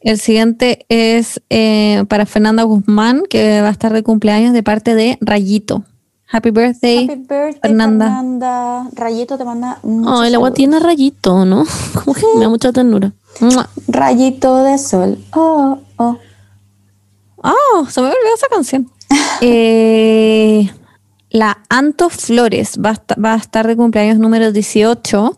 El siguiente es eh, para Fernanda Guzmán, que va a estar de cumpleaños de parte de Rayito. Happy birthday.
Happy birthday,
Fernanda.
Fernanda. Rayito te manda.
Ay, el agua tiene rayito, ¿no? Como que me da mucha ternura.
Rayito de sol. Oh, oh.
Oh, se me olvidó esa canción. Eh, la Anto Flores va a, va a estar de cumpleaños número 18.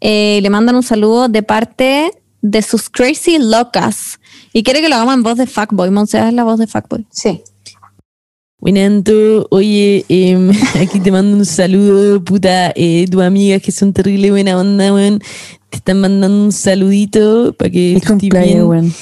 Eh, le mandan un saludo de parte de sus Crazy Locas. Y quiere que lo hagamos en voz de Fuckboy. Monse, haz la voz de Fuckboy.
Sí.
Winanto, oye, em, aquí te mando un saludo, puta, eh, tus amigas que son terrible buena onda, weón, te están mandando un saludito para que estés bien.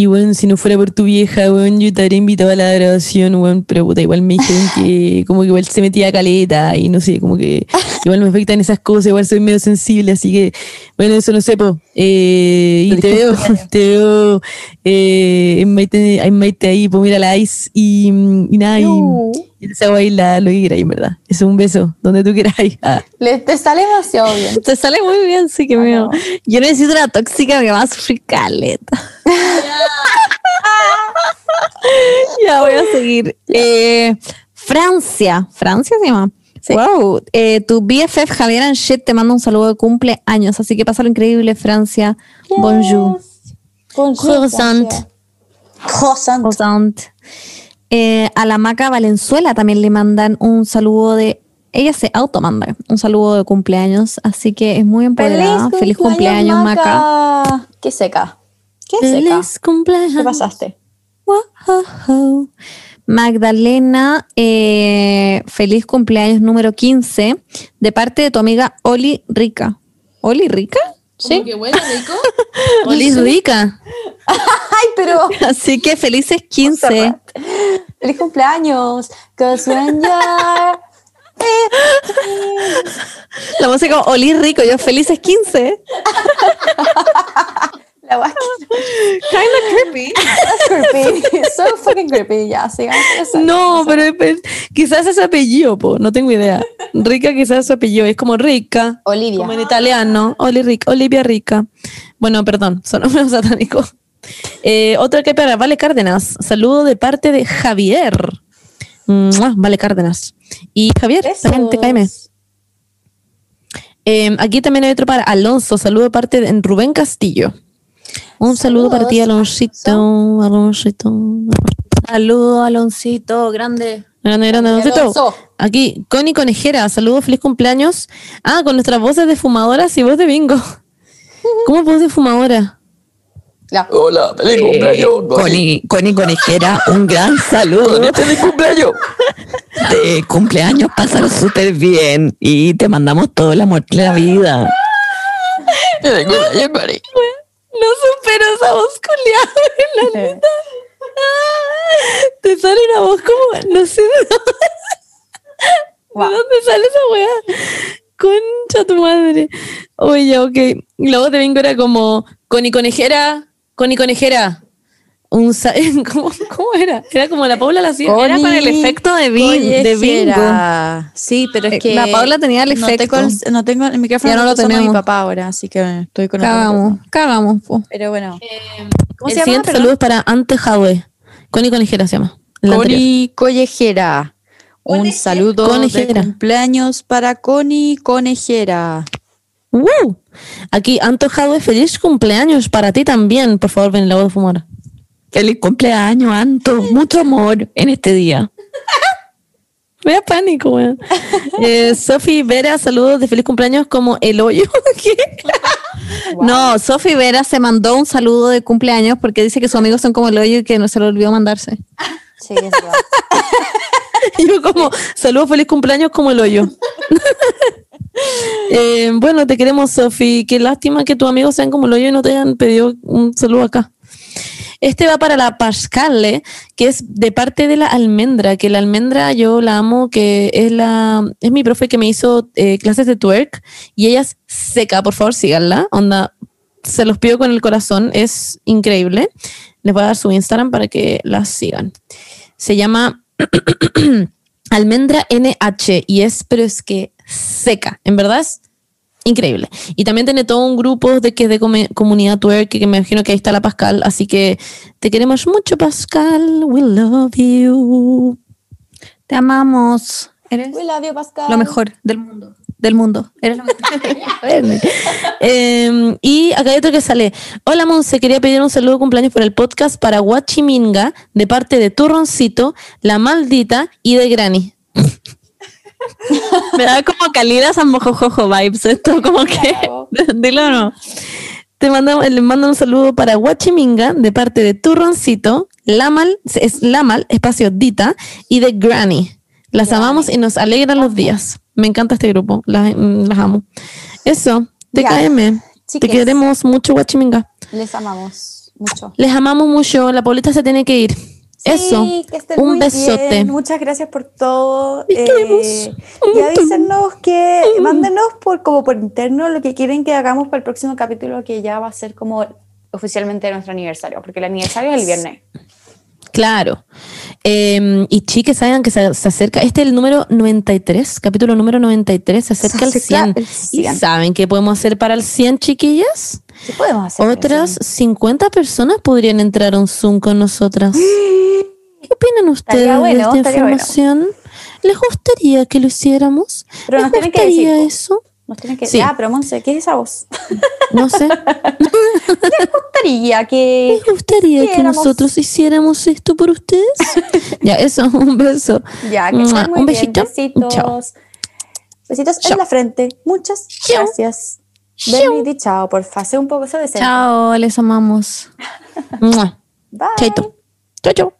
Y bueno, si no fuera por tu vieja, weón, yo te habría invitado a la grabación, weón, pero puta, igual me dijeron que como que igual se metía caleta y no sé, como que igual me afectan esas cosas, igual soy medio sensible, así que, bueno, eso no sé, po. Eh, y te veo, te veo eh, en, Maite, en Maite ahí, pues mira la Ice y, y nada, y te hago ahí la, lo en verdad. Es un beso, donde tú queráis. Ah.
Le, te sale demasiado bien.
Te sale muy bien, sí que
Ah,
mío.
no.
Yo necesito una tóxica que va a sufrir caleta. ya voy a seguir. Eh, Francia. Francia se llama.
Sí.
Wow. Eh, tu BFF Javier Anchette te manda un saludo de cumpleaños. Así que pásalo increíble, Francia. Bonjour.
Bonjour.
Croissant.
Croissant.
Croissant. Eh, a la Maca Valenzuela también le mandan un saludo de. Ella se automanda un saludo de cumpleaños, así que es muy empoderada. Feliz, cumpleaños, Maca.
Qué seca. Qué seca.
Feliz cumpleaños.
¿Qué pasaste?
Wow. Magdalena, eh, feliz cumpleaños número 15 de parte de tu amiga Oli Rica. ¿Oli Rica?
¿Sí? que huele rico? Rica.
Ay, pero.
Así que felices 15.
Feliz cumpleaños. Cause when you're
La música Oli Rico, yo felices 15.
Guay
Kinda creepy.
creepy. So fucking creepy. Ya, sigamos.
No, pero, pero quizás es apellido, po, no tengo idea. Rica quizás es apellido, es como rica.
Olivia.
Como en italiano, Oli Rica, Olivia Rica. Bueno, perdón, son nombres satánicos. Eh, otra que para Vale Cárdenas. Saludo de parte de Javier. Mua, Vale Cárdenas. Y Javier, también te caeme. Eh, aquí también hay otro para Alonso. Saludo de parte de Rubén Castillo. Un saludo para ti, Alonsito. Alonsito.
Saludo, Aloncito, grande.
Grande, grande, Alonsito.
Alonso.
Aquí, Connie Conejera, saludos, feliz cumpleaños. Ah, con nuestras voces de fumadoras y voz de bingo. ¿Cómo voz de fumadora?
Ya.
Hola, feliz
Eh,
cumpleaños.
Connie, Connie Conejera, un gran saludo.
Feliz cumpleaños.
De cumpleaños, pásalo súper bien y te mandamos todo el amor de la vida.
Feliz cumpleaños, Connie.
No supero esa voz culiada, la neta. Te sale una voz como, no sé de dónde,
Guau.
¿de dónde sale esa weá. Concha tu madre. Oye, ok. La voz de Bingo era como, Connie Conejera, Connie Conejera. Un ¿Cómo, cómo era? Era como la Paula la hacía.
Era con el efecto de, bin- de bingo.
Sí, pero
Eh,
es que.
la Paula tenía el
no
efecto.
tengo el- No tengo el micrófono,
Ya no
lo usando mi
tenemos.
papá ahora, así que estoy con
Cagamos,
micrófono.
cagamos. po.
Pero bueno. ¿Cómo
El
se llama?
siguiente
Perdón.
saludo es para Ante Jadwe. Connie Conejera se llama.
Connie Collejera. Un saludo
Conejera.
de cumpleaños para Connie Conejera.
¡Woo! Aquí, Anto Jadwe, feliz cumpleaños para ti también. Por favor, ven la voz de fumar.
Feliz cumpleaños, Anto. Mucho amor en este día.
Me da pánico, weón. Eh, Sofi Vera, saludos de feliz cumpleaños como el hoyo.
No, Sofi Vera se mandó un saludo de cumpleaños porque dice que sus amigos son como el hoyo y que no se le olvidó mandarse.
Sí, es verdad.
Y Yo como, saludos, feliz cumpleaños como el hoyo. Eh, bueno, te queremos, Sofi. Qué lástima que tus amigos sean como el hoyo y no te hayan pedido un saludo acá. Este va para la Pascale, que es de parte de la almendra, que la almendra yo la amo, que es la es mi profe que me hizo eh, clases de twerk y ella es seca, por favor síganla, onda, se los pido con el corazón, es increíble. Les voy a dar su Instagram para que la sigan. Se llama almendra NH y es, pero es que seca, en verdad es increíble. Y también tiene todo un grupo de que es de comunidad twerk, que me imagino que ahí está la Pascal, así que te queremos mucho Pascal, we love you.
Te amamos. Eres
We love you, Pascal.
lo mejor del mundo. Del mundo. Eres lo mejor.
Eh, y acá hay otro que sale. Hola Monse, quería pedir un saludo de cumpleaños por el podcast para Guachiminga de parte de Turroncito, La Maldita y de Granny.
Me da como calida San Mojojojo vibes. Esto como que. Dilo no.
Te mando, le mando un saludo para Guachiminga de parte de Turroncito, Lamal, es Lamal, espacio Dita, y de Granny. Las amamos y nos alegran los días. Me encanta este grupo, las, las amo. Eso, TKM. Te queremos mucho, Guachiminga.
Les amamos mucho.
Les amamos mucho. La Paulita se tiene que ir. Eso.
Sí, que estén
Un
muy
besote.
bien. Muchas gracias por todo.
Queremos
Eh, y avísenos que, mándenos por, como por interno lo que quieren que hagamos para el próximo capítulo, que ya va a ser como oficialmente nuestro aniversario, porque el aniversario es el viernes.
Claro. Eh, y chiques, saben que se, se acerca. Este es el número 93, capítulo número 93, se acerca al
acerca
100.
el
¿Y
100.
saben qué podemos hacer para el 100, chiquillas?
¿Qué podemos hacer?
Otras 50 personas podrían entrar a un Zoom con nosotras. ¿Qué opinan ustedes
bueno,
de esta
bueno.
información? ¿Les gustaría que lo hiciéramos?
Pero
¿Les
que
gustaría eso?
Nos tienen que
Sí.
Ah, pero Monse, ¿qué es esa voz?
No sé.
gustaría que.
¿Les gustaría que nosotros hiciéramos esto por ustedes? ya, eso, un beso.
Ya, que muy
un
bien.
besito.
Besitos.
Chao.
Besitos
Chao.
en la frente. Muchas
Chao.
gracias. Ven y di chao, porfa. Sé un poco eso de
Chao, les amamos.
Bye.
Chaito. Chao, chao.